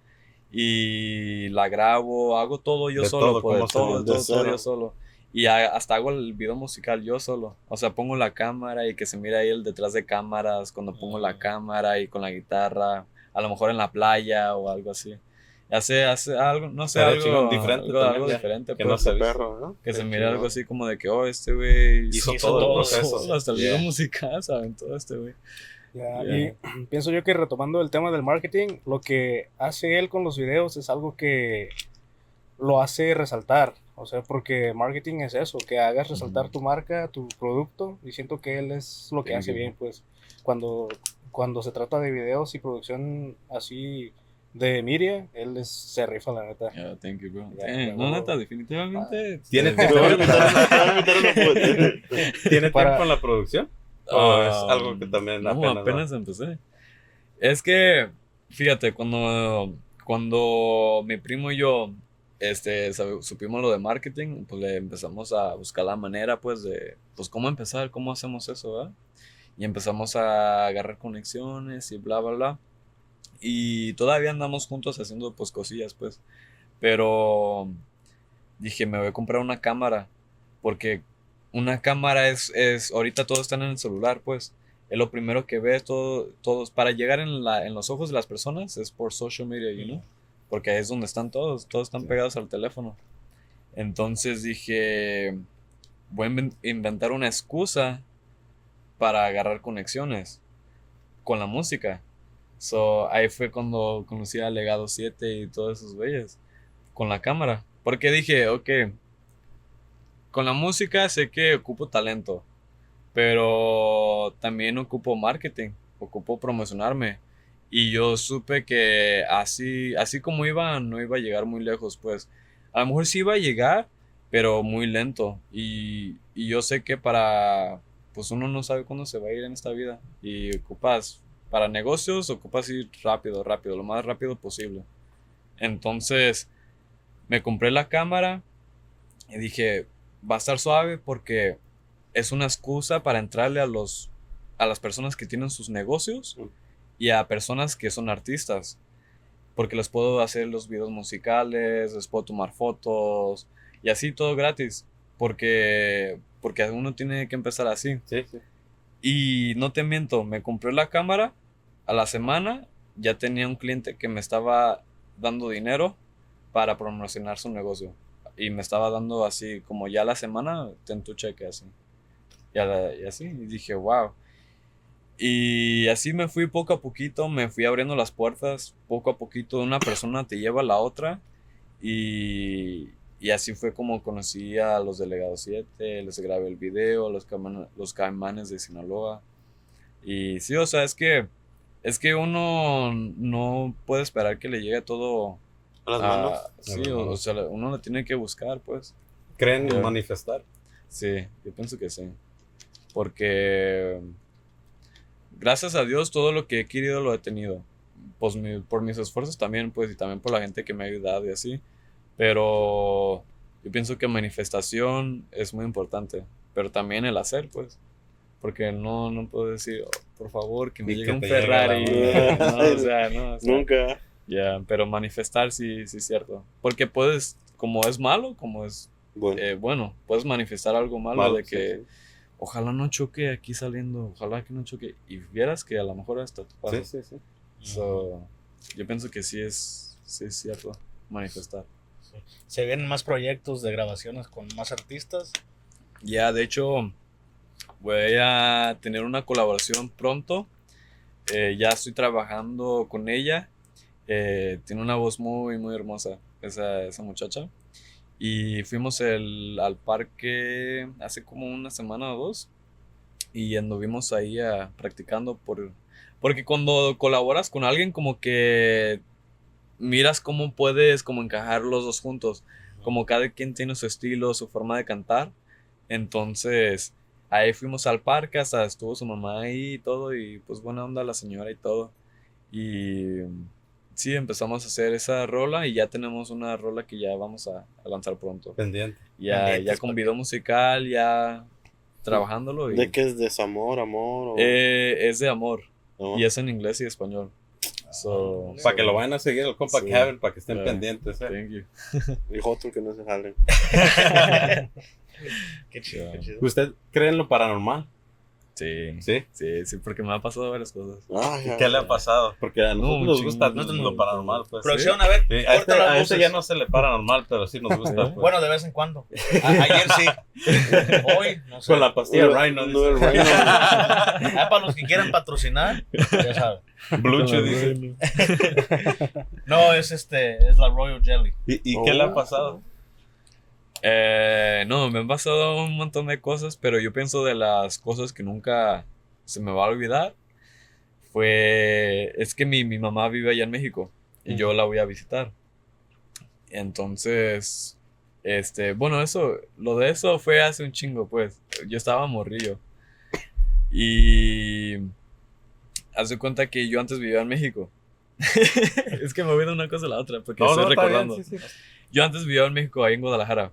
y la grabo, hago todo yo solo, todo, todo, todo, yo solo. Y hasta hago el video musical yo solo. O sea, pongo la cámara y que se mire ahí el detrás de cámaras, cuando pongo la mm. cámara y con la guitarra, a lo mejor en la playa o algo así. Hace, hace algo, no sé, algo diferente. Algo, diferente que no pues. se perro, ¿no? Que se mire algo así como de que, oh, este güey hizo, todo, el proceso. *laughs* hasta el video musical, *laughs* ¿saben? Todo este güey. Y *clears throat* pienso yo que retomando el tema del marketing, lo que hace él con los videos es algo que lo hace resaltar. O sea, porque marketing es eso, que hagas resaltar tu marca, tu producto, y siento que él es lo que hace bien, pues. Cuando, cuando se trata de videos y producción así de Miria, él es, se rifa la neta. Yeah, thank you, bro. Eh, no, neta, definitivamente. *laughs* ¿Tiene tiempo, ¿Tiene tiempo en la producción? ¿O es Ah, algo que también no, apenas, apenas, empecé. Es que, fíjate, cuando, cuando mi primo y yo este, supimos lo de marketing, pues le empezamos a buscar la manera, pues, de, pues, cómo empezar, cómo hacemos eso, ¿verdad? Y empezamos a agarrar conexiones y bla, bla, bla. Y todavía andamos juntos haciendo, pues, cosillas, pues. Pero dije, me voy a comprar una cámara, porque una cámara es, es, ahorita todos están en el celular, pues. Es lo primero que ves, todo, todos, para llegar en, la, en los ojos de las personas es por social media, you know? Porque ahí es donde están todos, todos están pegados al teléfono. Entonces dije, voy a inven- inventar una excusa para agarrar conexiones con la música. So, ahí fue cuando conocí a Legado 7 y todos esos güeyes con la cámara. Porque dije, ok, con la música sé que ocupo talento, pero también ocupo marketing, ocupo promocionarme. Y yo supe que así, así como iba, no iba a llegar muy lejos, pues. A lo mejor sí iba a llegar, pero muy lento. Y, y yo sé que para, pues uno no sabe cuándo se va a ir en esta vida. Y ocupas, para negocios, ocupas ir rápido, rápido, lo más rápido posible. Entonces, me compré la cámara y dije, va a estar suave porque es una excusa para entrarle a los, a las personas que tienen sus negocios y a personas que son artistas. Porque les puedo hacer los videos musicales, les puedo tomar fotos y así todo gratis. Porque, porque uno tiene que empezar así. Sí, sí. Y no te miento, me compré la cámara, a la semana ya tenía un cliente que me estaba dando dinero para promocionar su negocio. Y me estaba dando así, como ya la semana, ten tu cheque así. Y, y así, y dije, wow. Y así me fui poco a poquito, me fui abriendo las puertas, poco a poquito una persona te lleva a la otra. Y, y así fue como conocí a los delegados 7, les grabé el video, los, caiman- los caimanes de Sinaloa. Y sí, o sea, es que, es que uno no puede esperar que le llegue todo A las a- manos. sí, las o, sea, uno lo tiene que buscar, pues. ¿Creen Ya. manifestar? Sí, yo pienso que sí. Porque gracias a Dios todo lo que he querido lo he tenido. Pues mi- por mis esfuerzos también, pues, y también por la gente que me ha ayudado y así. Pero yo pienso que manifestación es muy importante. Pero también el hacer, pues. Porque no, no puedo decir, "Oh, por favor, que me Y llegue que un llegue Ferrari. la- *laughs* No, o sea, no, o sea, Nunca. ya, pero manifestar sí, sí es cierto. Porque puedes, como es malo, como es Bueno. eh, bueno, puedes manifestar algo malo, Malo, de sí, que sí. ojalá no choque aquí saliendo, ojalá que no choque. Y vieras que a lo mejor hasta tu pasa. Sí, sí, sí. So, yo pienso que sí es, sí es cierto manifestar. Se vienen más proyectos de grabaciones con más artistas. Ya, de hecho, voy a tener una colaboración pronto. Eh, ya estoy trabajando con ella. Eh, tiene una voz muy, muy hermosa, esa, esa muchacha. Y fuimos el- al parque hace como una semana o dos. Y anduvimos ahí ah, practicando por... Porque cuando colaboras con alguien como que miras cómo puedes como encajar los dos juntos. Como cada quien tiene su estilo, su forma de cantar. Entonces, ahí fuimos al parque, hasta estuvo su mamá ahí y todo, y pues buena onda la señora y todo. Y sí, empezamos a hacer esa rola y ya tenemos una rola que ya vamos a, a lanzar pronto. Pendiente. Ya, ya con video musical, ya trabajándolo. Y, ¿De qué es desamor, amor? O... Eh, es de amor No. y es en inglés y español. So, Para que lo vayan a seguir el compa Sí. Kevin, para que estén Yeah. pendientes. eh. thank you. *laughs* Dijo otro que no se jalen. *laughs* *laughs* Qué chido, qué chido. ¿Usted cree en lo paranormal? Sí, Sí. sí, sí, porque me ha pasado varias cosas. Ay, ¿Y ay, ¿Qué le ay. ha pasado? Porque a nosotros un nos gusta un lo paranormal. Pues, Producción, a ver, Sí, a, este, a este ya no se le paranormal, pero sí nos gusta. pues. Bueno, de vez en cuando. A- ayer sí. *laughs* Hoy, no sé. con la pastilla No, Rhino. no, el Rhino. Ah, para los que quieran patrocinar, ya saben. Blucho dice. No, es este, es la Royal Jelly. ¿Y, y qué le Oh. ha pasado? Eh, no, me han pasado un montón de cosas, pero yo pienso de las cosas que nunca se me va a olvidar. Fue, es que mi, mi mamá vive allá en México y yo la voy a visitar. Entonces, este, bueno, eso, lo de eso fue hace un chingo, pues. Yo estaba morrillo. Y hace cuenta que yo antes vivía en México. *laughs* es que me voy de una cosa a la otra, porque estoy recordando. Yo antes vivía en México, ahí en Guadalajara.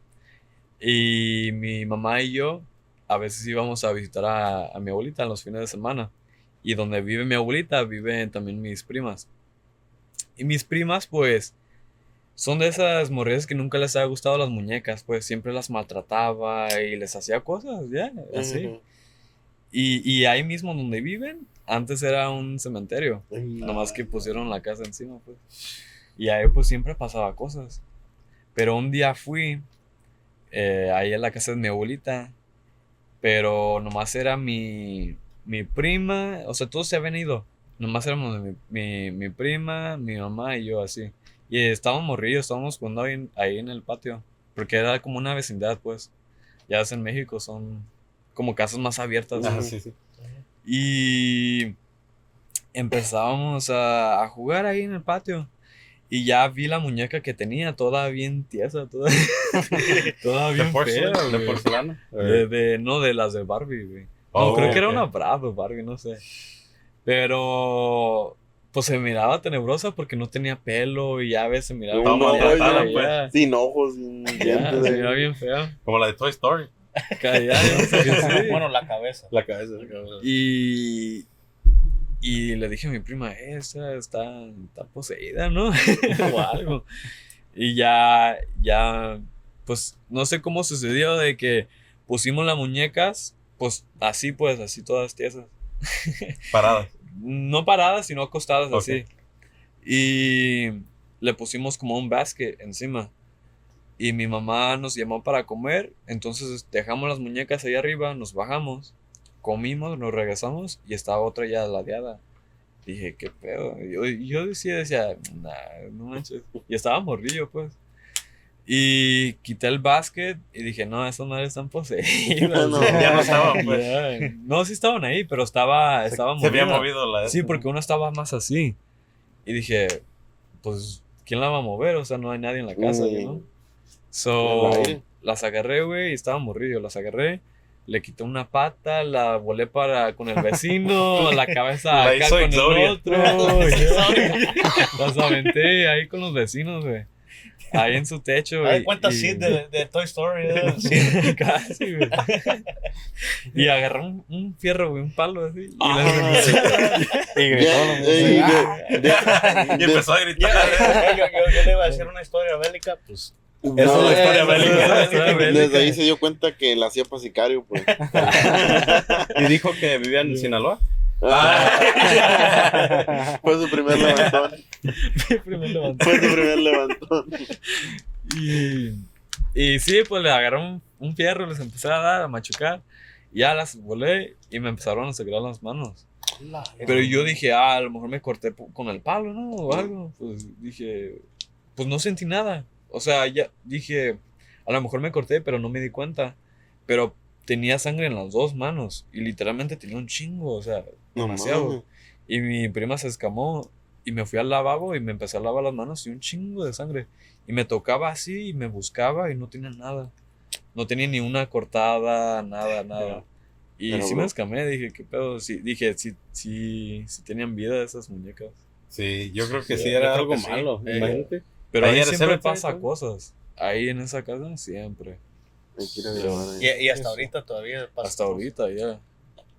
Y mi mamá y yo a veces íbamos a visitar a, a mi abuelita en los fines de semana. Y donde vive mi abuelita viven también mis primas. Y mis primas, pues, son de esas morrillas que nunca les ha gustado las muñecas, pues siempre las maltrataba y les hacía cosas, ya, así. y, y, ahí mismo donde viven, antes era un cementerio, nomás que pusieron la casa encima, pues. Y ahí pues siempre pasaba cosas. Pero un día fui eh, ahí en la casa de mi abuelita, pero nomás era mi, mi prima, o sea, todos se habían ido. Nomás éramos mi, mi, mi prima, mi mamá y yo así. Y estábamos morridos, estábamos jugando ahí, ahí, en el patio. Porque era como una vecindad, pues. Ya es en México, son como casas más abiertas. Ah, sí, sí. Y empezábamos a, a, jugar ahí en el patio. Y ya vi la muñeca que tenía, toda bien tiesa, toda, *laughs* toda bien ¿De fea. ¿De porcelana? De, de, no, de las de Barbie, güey. Oh, no, creo que era una Bravo Barbie, no sé. Pero pues se miraba tenebrosa porque no tenía pelo y ya a veces se miraba No, no, ya, ya. Sin ojos, sin *laughs* dientes. se miraba bien fea. Como la de Toy Story. Callada, *laughs* no sé qué sí. Bueno, la cabeza. La cabeza. Y, y le dije a mi prima, esa está, está poseída, ¿no? *laughs* o algo. Y ya, ya, pues no sé cómo sucedió de que pusimos las muñecas, pues así, pues así todas tiesas. *laughs* Parada. No paradas, sino acostadas así. Y le pusimos como un basket encima. Y mi mamá nos llamó para comer. Entonces dejamos las muñecas ahí arriba, nos bajamos, comimos, nos regresamos y estaba otra ya ladeada. Dije, ¿qué pedo? Y Yo, yo decía, decía, nah, no manches. Y estaba morrillo, pues. Y quité el basket y dije, no, esas madres están poseídas. *laughs* No, ya no estaban, *laughs* pues. Ya. No, sí estaban ahí, pero estaba, estaba Se había movida. movido la. Sí, porque uno estaba más así. Y dije, pues, ¿quién la va a mover? O sea, no hay nadie en la casa, Mm. ¿no? So, las agarré, güey, y estaba morrido. Las agarré, le quité una pata, la volé para con el vecino, *laughs* la cabeza La acá con Exodia. el otro. *laughs* y las aventé ahí con los vecinos, güey. Ahí en su techo, Ay, cuenta y- de, de Toy Story. ¿eh? *laughs* Sí, casi, güey. Y agarré un, un fierro, güey, un palo así. Y Ah, las Y gritó Y empezó a Yo, gritar. yo- yo- yo le iba a decir una historia bélica, pues. No, es la historia bélica. Desde ahí se dio cuenta que la hacía para sicario, pues. *laughs* Y dijo que vivía en Sinaloa. Ah. *laughs* Fue su primer levantón. Primer levantón. Fue su primer levantón. Y, y sí, pues le agarré un, un fierro, les empecé a dar, a machucar. Y ya las volé y me empezaron a sangrar las manos. Pero yo dije, ah, a lo mejor me corté con el palo, ¿no? O algo. Pues dije, pues no sentí nada. O sea, ya dije, a lo mejor me corté, pero no me di cuenta. Pero tenía sangre en las dos manos y literalmente tenía un chingo, o sea, No demasiado. Y mi prima se escamó y me fui al lavabo y me empecé a lavar las manos y un chingo de sangre. Y me tocaba así y me buscaba y no tenía nada. No tenía ni una cortada, nada, nada. Y Pero, sí bro. me escamé, dije, ¿qué pedo? Sí, dije, sí, sí, sí tenían vida esas muñecas. Sí, yo creo que Sí, era algo sí. malo. Eh, Imagínate. Pero Ahí siempre pasa todo. cosas. Ahí en esa casa siempre. Y, y hasta ahorita todavía pasa. Hasta ahorita ya.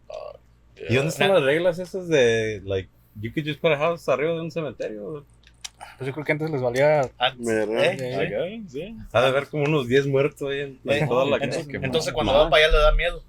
Ah, ya. ¿Y dónde están las reglas esas de, like, you could just put a house arriba de un cementerio? Pues yo creo que antes les valía. ¿Verdad? ¿eh? Acá, sí. Ha de haber como unos 10 muertos ahí en, en Eh, toda la entonces, casa. entonces cuando va para allá le da miedo.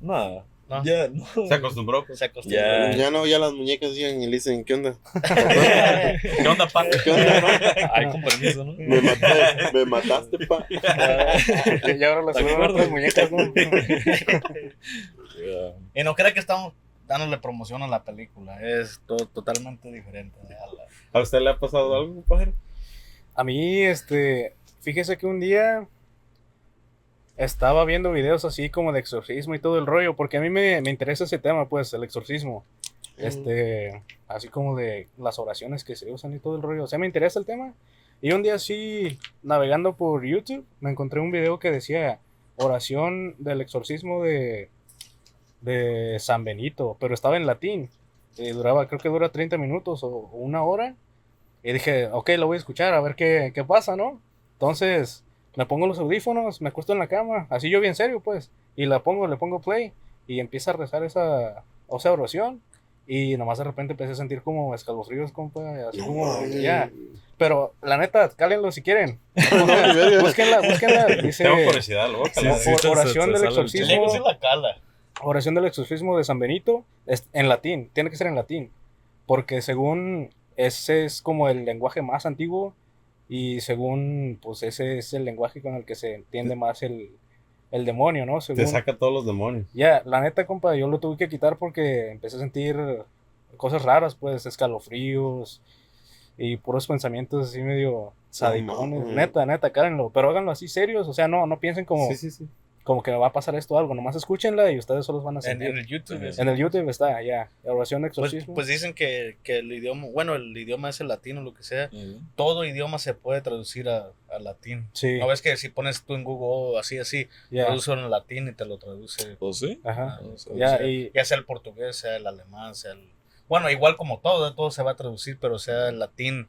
Nada. No. Ya, no. Se acostumbró. Pues. Se acostumbra. Ya. Ya no, ya las muñecas llegan y le dicen, ¿qué onda? *laughs* ¿Qué onda, pa? ¿Qué onda, no? Hay con permiso, ¿no? Me, maté- me mataste, pa. Y ahora las otras muñecas, ¿no? Ya. Y no crea que estamos dándole promoción a la película. Es todo totalmente diferente. a la- ¿A usted le ha pasado algo, compadre? A mí, este. Fíjese que un día. Estaba viendo videos así como de exorcismo y todo el rollo, porque a mí me, me interesa ese tema, pues, el exorcismo. Este, así como de las oraciones que se usan y todo el rollo. O sea, me interesa el tema. Y un día así, navegando por YouTube, me encontré un video que decía oración del exorcismo de, de San Benito, pero estaba en latín. Y duraba, creo que dura 30 minutos o, o una hora. Y dije, ok, lo voy a escuchar, a ver qué, qué pasa, ¿no? Entonces, me pongo los audífonos, me acuesto en la cama, así yo bien serio, pues. Y la pongo, le pongo play y empieza a rezar esa, o sea, oración. Y nomás de repente empecé a sentir como escalofríos, compa, así como, ya. Pero la neta, cálenlo si quieren. *laughs* búsquenla, búsquenla. Dice, Tengo curiosidad, loco. Sí, sí, oración se- del exorcismo. Oración del exorcismo de San Benito es en latín, tiene que ser en latín, porque según ese es como el lenguaje más antiguo y según pues ese es el lenguaje con el que se entiende más el, el demonio, ¿no? Según, Te saca todos los demonios. ya, la neta, compa, yo lo tuve que quitar porque empecé a sentir cosas raras, pues, escalofríos y puros pensamientos así medio sadicones. mames. neta, neta, cárenlo, pero háganlo así serios, o sea, no, no piensen como, Sí, sí, sí. Como que me va a pasar esto algo, nomás escúchenla y ustedes solos van a En, sentir. en el YouTube. Ajá. es- En el YouTube está, ya, oración de Pues, exorcismo. pues dicen que, que el idioma, bueno, el idioma es el latino, lo que sea. Todo idioma se puede traducir a, a latín. sí, ¿No ves que si pones tú en Google así, así, ya, traduce en latín y te lo traduce? ¿O sí? ajá, sea, y, Ya sea el portugués, sea el alemán, sea el... Bueno, igual como todo, todo se va a traducir, pero sea el latín,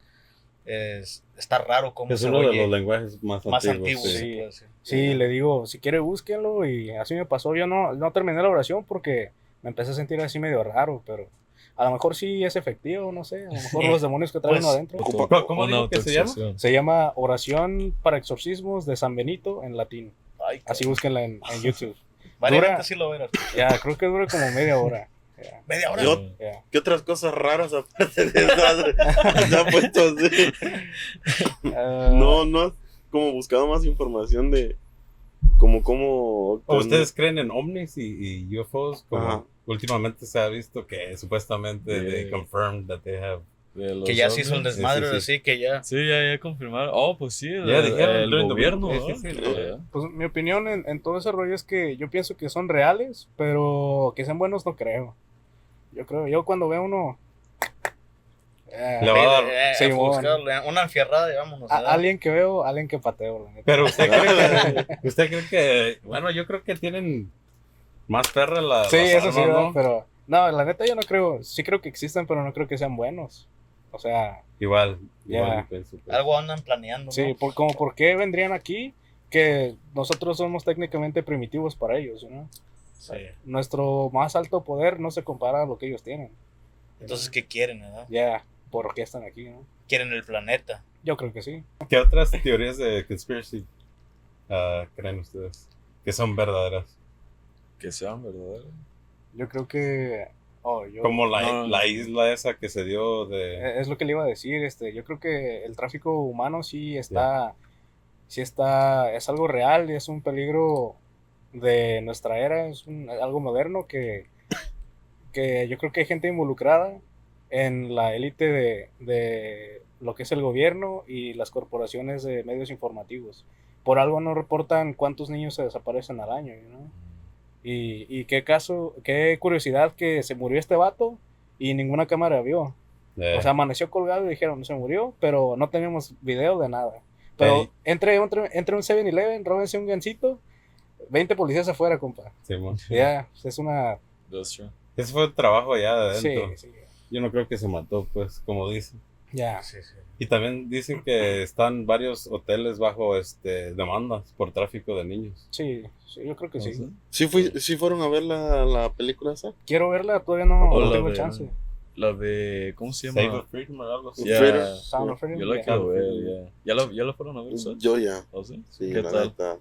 es, está raro como Es se uno de los lenguajes más, más antiguos. antiguo, sí. le digo, si quiere búsquenlo y así me pasó, yo no, no terminé la oración porque me empecé a sentir así medio raro, pero a lo mejor sí es efectivo, no sé, a lo mejor los demonios que traen Pues, adentro. ¿Cómo- dijo que se llama? Se llama Oración para Exorcismos de San Benito en latín. Ay, Así búsquenla en, en *laughs* YouTube. Dura- sí lo verás. Ya, creo que dura como media hora. Ya, Media hora. Yo- ya. ¿Qué otras cosas raras aparte de esas *laughs* se ha puesto así? Ah, No, no has como buscado más información de como cómo ¿O ¿Ustedes creen en ovnis y, y UFOs? Como Ajá. últimamente se ha visto que supuestamente they Yeah. confirmed that they have. Que ya se hizo el ovnis. desmadre, Sí, sí, así que ya. Sí, ya, ya confirmaron. Oh, pues sí, el, Ya dijeron el the gobierno. week. Sí, ¿no? sí, sí. Ya. Pues mi opinión en, en todo ese rollo es que yo pienso que son reales, pero que sean buenos no creo. Yo creo, yo cuando veo uno... eh, Le va a dar- Eh, Sí, bueno. una enfierrada y vámonos. a- alguien que veo, alguien que pateo. la neta. Pero usted cree que, *laughs* usted cree que, bueno, yo creo que tienen más perra la, Sí, las eso sí. ¿no? pero... No, la neta yo no creo, sí creo que existen, pero no creo que sean buenos. O sea, Igual, igual pues. Algo andan planeando. sí, ¿no? por, como por qué vendrían aquí que nosotros somos técnicamente primitivos para ellos, ¿no? Sí. Nuestro más alto poder no se compara a lo que ellos tienen. Entonces, ¿qué quieren, verdad? Ya, ¿por qué están aquí, no? Quieren el planeta. Yo creo que sí. ¿Qué otras teorías de conspiracy ah, creen ustedes que son verdaderas? Que sean verdaderos. Yo creo que... oh, yo- Como la, No. la isla esa que se dio de... Eh, Es lo que le iba a decir, este, yo creo que el tráfico humano sí está, sí está, es algo real, es un peligro de nuestra era, es un- algo moderno que, que yo creo que hay gente involucrada en la élite de, de lo que es el gobierno y las corporaciones de medios informativos. Por algo no reportan cuántos niños se desaparecen al año, ¿no? Y, y qué caso, qué curiosidad que se murió este vato y ninguna cámara vio. de- O sea, amaneció colgado y dijeron, se murió, pero no tenemos video de nada. Pero entre, entre, entre un 7-Eleven, róbense un gancito, 20 policías afuera, compa. Simón. Ya, es una... Ese fue el trabajo ya de Sí, adentro. sí, Yo no creo que se mató, pues, como dicen. ya. Sí, sí. Y también dicen que están varios hoteles bajo este demandas por tráfico de niños. Sí, sí, yo creo que sí. ¿Sí, fui, sí fueron a ver la, la película esa? Quiero verla, todavía no, O no la tengo de- chance. La de. ¿Cómo se Save llama? of Freedom o algo así. Ya, Freedom. Sound of Freedom, Yo la ya. quiero ver, ya. ¿Ya la, fueron a ver ustedes? Yo ya. ¿O sí? Sí, ¿Qué la tal? neta.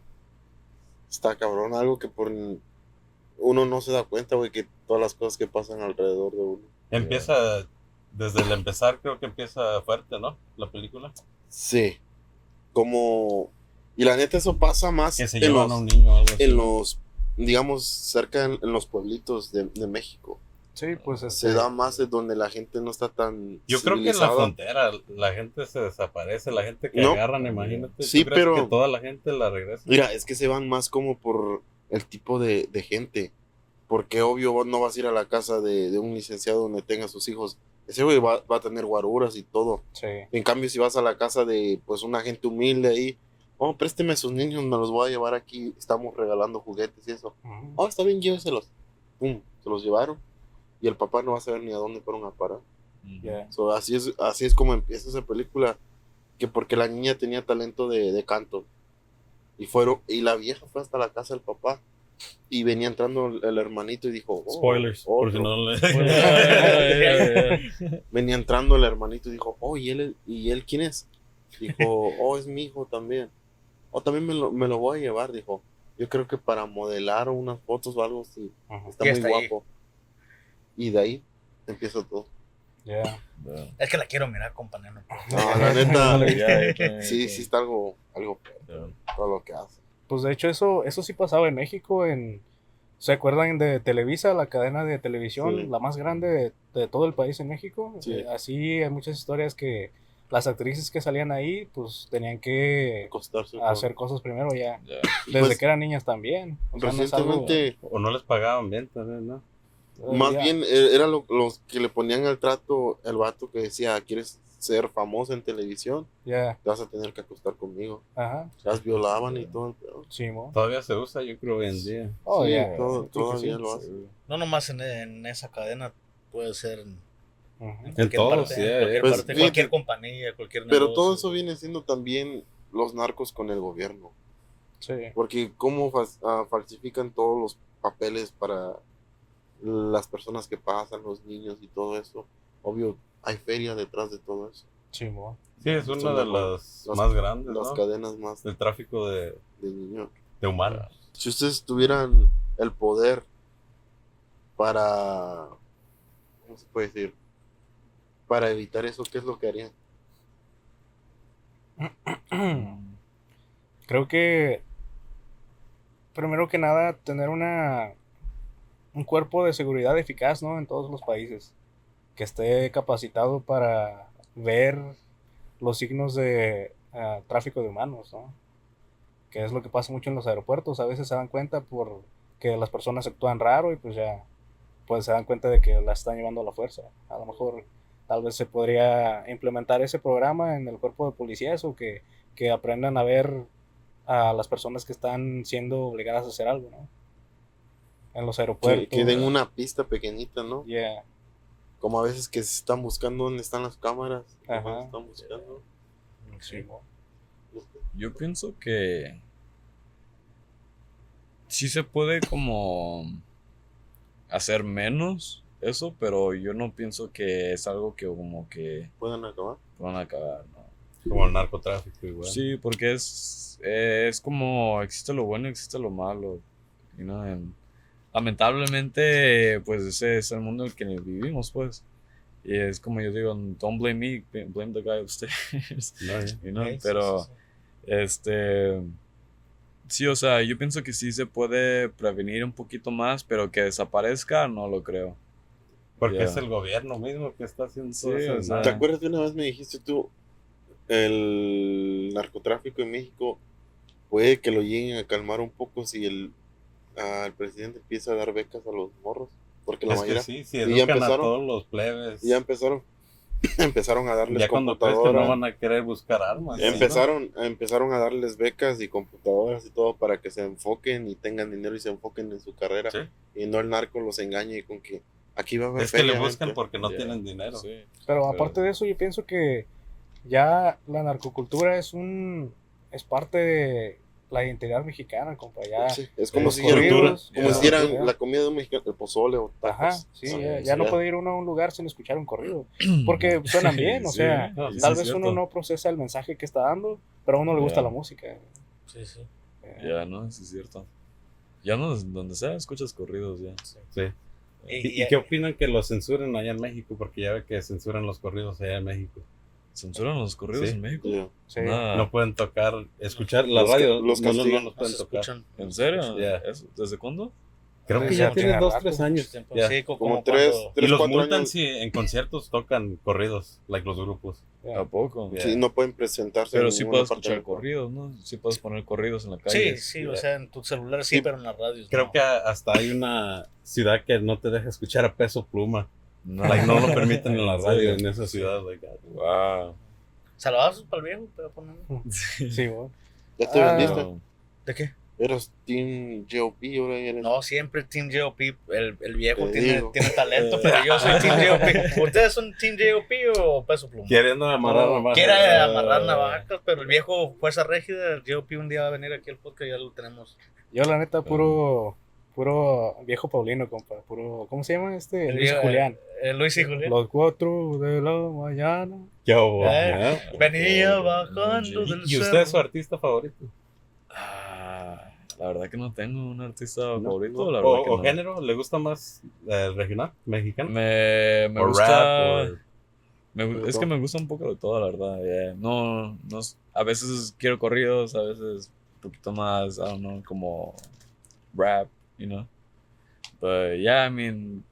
Está cabrón, algo que por uno no se da cuenta, güey, que todas las cosas que pasan alrededor de uno. Empieza, desde el empezar creo que empieza fuerte, ¿no? La película. Sí. Como. Y la neta, eso pasa más Que se en los, a un niño algo así. en los, digamos, cerca en, en los pueblitos de, de México. Sí, pues se da más de donde la gente no está tan. Yo creo que en la frontera la gente se desaparece, la gente que agarran, imagínate. Sí, pero. Que toda la gente la regresa. Mira, es que se van más como por el tipo de, de gente. Porque obvio vos no vas a ir a la casa de, de un licenciado donde tenga sus hijos. Ese güey va, va, a tener guaruras y todo. Sí. En cambio, si vas a la casa de pues una gente humilde ahí, oh, présteme a sus niños, me los voy a llevar aquí, estamos regalando juguetes y eso. Oh, está bien, lléveselos. Pum, se los llevaron. Y el papá no va a saber ni a dónde fueron a parar. So, así, es, así es como empieza esa película. Que porque la niña tenía talento de, de canto. Y fueron, y la vieja fue hasta la casa del papá. Y venía entrando el, hermanito y dijo: oh, Spoilers, por si no le... *laughs* *laughs* *laughs* venía entrando el hermanito y dijo: Oh, ¿y él, ¿y él quién es? Dijo: Oh, es mi hijo también. Oh, también me lo, me lo voy a llevar, dijo. Yo creo que para modelar unas fotos o algo así. Está muy guapo. Y de ahí empieza todo. Yeah. Es que la quiero mirar, compañero. No, la neta. *laughs* sí, sí está algo, algo todo lo que hace. Pues de hecho eso, eso sí pasaba en México, en ¿se acuerdan de Televisa, la cadena de televisión, la más grande de, todo el país en México? Sí. así hay muchas historias que las actrices que salían ahí, pues tenían que hacer cosas primero ya. Desde pues, que eran niñas también. O recientemente... O no les pagaban bien también, ¿no? Más bien eh, era los que le ponían al trato el vato que decía, ¿quieres ser famoso en televisión? Ya. Te vas a tener que acostar conmigo. Ajá. Las violaban y todo. Sí, Todavía se usa, yo creo, hoy en día. Oh, sí, todavía lo hace. No nomás en, en, esa cadena, puede ser en, en cualquier parte, sí, cualquier, pues, parte, cualquier compañía, cualquier negocio. Pero todo eso viene siendo también los narcos con el gobierno. Sí. Porque cómo ah, falsifican todos los papeles para las personas que pasan, los niños y todo eso. Obvio, hay feria detrás de todo eso. Sí, sí es una de las, más grandes. Las cadenas más. Del tráfico de, de niños. De humanos. Si ustedes tuvieran el poder para. ¿Cómo se puede decir? Para evitar eso, ¿qué es lo que harían? *clears throat* Creo que. Primero que nada, tener una un cuerpo de seguridad eficaz, ¿no? En todos los países. Que esté capacitado para ver los signos de ah, tráfico de humanos, ¿no? Que es lo que pasa mucho en los aeropuertos. A veces se dan cuenta por que las personas actúan raro y pues ya pues se dan cuenta de que la están llevando a la fuerza. A lo mejor tal vez se podría implementar ese programa en el cuerpo de policías o que, que aprendan a ver a las personas que están siendo obligadas a hacer algo, ¿no? En los aeropuertos. Que, den una pista pequeñita, ¿no? Yeah. Como a veces que se están buscando dónde están las cámaras. Ajá. Están buscando. Sí. Yo pienso que sí se puede como hacer menos eso, pero yo no pienso que es algo que como que puedan acabar. Puedan acabar, ¿no? Como el narcotráfico igual. Sí, porque es, es como existe lo bueno y existe lo malo. You know, lamentablemente, pues ese es el mundo en el que vivimos, pues. Y es como yo digo, don't blame me, blame the guy upstairs. *laughs* No, Pero, este, sí, o sea, yo pienso que sí se puede prevenir un poquito más, pero que desaparezca, no lo creo. Porque es el gobierno mismo que está haciendo eso. ¿Te acuerdas de una vez me dijiste tú, el narcotráfico en México puede que lo lleguen a calmar un poco si el el presidente empieza a dar becas a los morros. Porque la mayoría. sí, sí, ya empezaron, a todos los plebes. Ya empezaron. *clears throat* empezaron a darles ya cuando que no van a querer buscar armas. Empezaron, empezaron a darles becas y computadoras y todo para que se enfoquen y tengan dinero y se enfoquen en su carrera. Y no el narco los engañe con que aquí va a haber Es que le buscan porque no tienen dinero. Pero aparte de eso, yo pienso que ya la narcocultura es un es parte de la identidad mexicana, compa. Ya, es como si, como si dieran la comida de un mexicano, el pozole o tacos. Ajá, sí, ya, no puede ir uno a un lugar sin escuchar un corrido. *clears throat* Porque suenan bien, o sea, tal vez uno no procesa el mensaje que está dando, pero a uno le gusta la música. Sí, sí. Ya, no, eso es cierto. Ya no, donde sea, escuchas corridos ya. Sí. ¿Y, ¿Y, qué opinan que lo censuren allá en México? Porque ya ve que censuran los corridos allá en México. ¿Censuran los corridos en México? Sí. No pueden tocar, escuchar la radio. los no, no, los pueden tocar. ¿En serio? ¿Desde cuándo? Creo que ya tiene dos, tres años. Sí, como, Como tres, cuando- tres y los multan años. si en conciertos tocan corridos, like los grupos. ¿A poco? Yeah. Sí, no pueden presentarse. Pero en sí puedes escuchar corridos, ¿no? Sí puedes poner corridos en la calle. Sí, sí, o sea, en tu celular sí, Sí. pero en las radios. Creo no. que hasta hay una ciudad que no te deja escuchar a peso pluma. No, Like, no lo *laughs* permiten en la ¿En radio en esa ciudad. Like, Wow. Saludazos para el viejo, te voy a poner. *laughs* Sí, bueno. ¿Ya te Ah. vendiste? No. ¿De qué? Eras Team GOP, ahora eres. No, siempre Team GOP. El, el viejo tiene, tiene talento, *laughs* pero yo soy Team GOP. ¿Ustedes son Team GOP o Peso Pluma? Queriendo amarrar navajas. Quiere amarrar navajas, pero el viejo Fuerza Régida, el GOP un día va a venir aquí al podcast, ya lo tenemos. Yo, la neta, puro, puro viejo Paulino, compa. Puro, ¿cómo se llama este? El Luis viejo- Julián. Eh, Luis y Julián. Los cuatro de la mañana. ¿Qué hubo? Eh, ¿Eh? Venía bajando del ¿Y usted es su artista favorito? Ah, la verdad que no tengo un artista ¿No? favorito. ¿No? La verdad ¿O, que o no. género? ¿Le gusta más eh, regional, mexicano? Me, me ¿O gusta. rap? me es que me gusta un poco de todo, la verdad. yeah. No, no, a veces quiero corridos, a veces un poquito más, I don't know, como rap, you know. But yeah, I mean,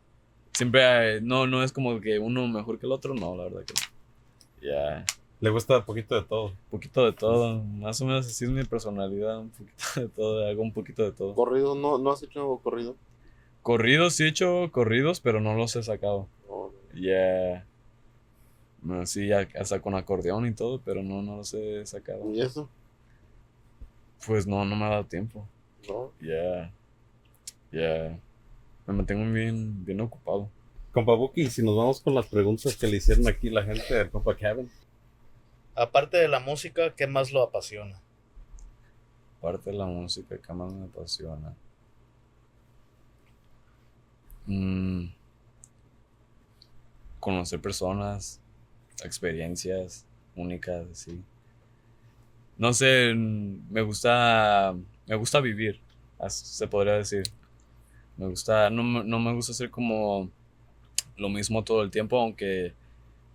siempre hay- no, no es como que uno mejor que el otro, no, la verdad que no. Yeah, ¿Le gusta un poquito de todo? un poquito de todo, más o menos así es mi personalidad, un poquito de todo, hago un poquito de todo. ¿Corrido? ¿No, ¿No has hecho corrido? Corridos, sí he hecho corridos, pero no los he sacado. No. Yeah. No, sí, ya- hasta con acordeón y todo, pero no, no los he sacado. ¿Y eso? Pues no, no me ha dado tiempo. No. Yeah. Yeah. Me mantengo bien, bien ocupado. Compa Buki, si nos vamos con las preguntas que le hicieron aquí la gente del compa Kevin. Aparte de la música, ¿qué más lo apasiona? Parte de la música que más me apasiona. Mm, conocer personas, experiencias únicas, sí. No sé, mm, me gusta, me gusta vivir, se podría decir. Me gusta, no, me- no me gusta hacer como lo mismo todo el tiempo, aunque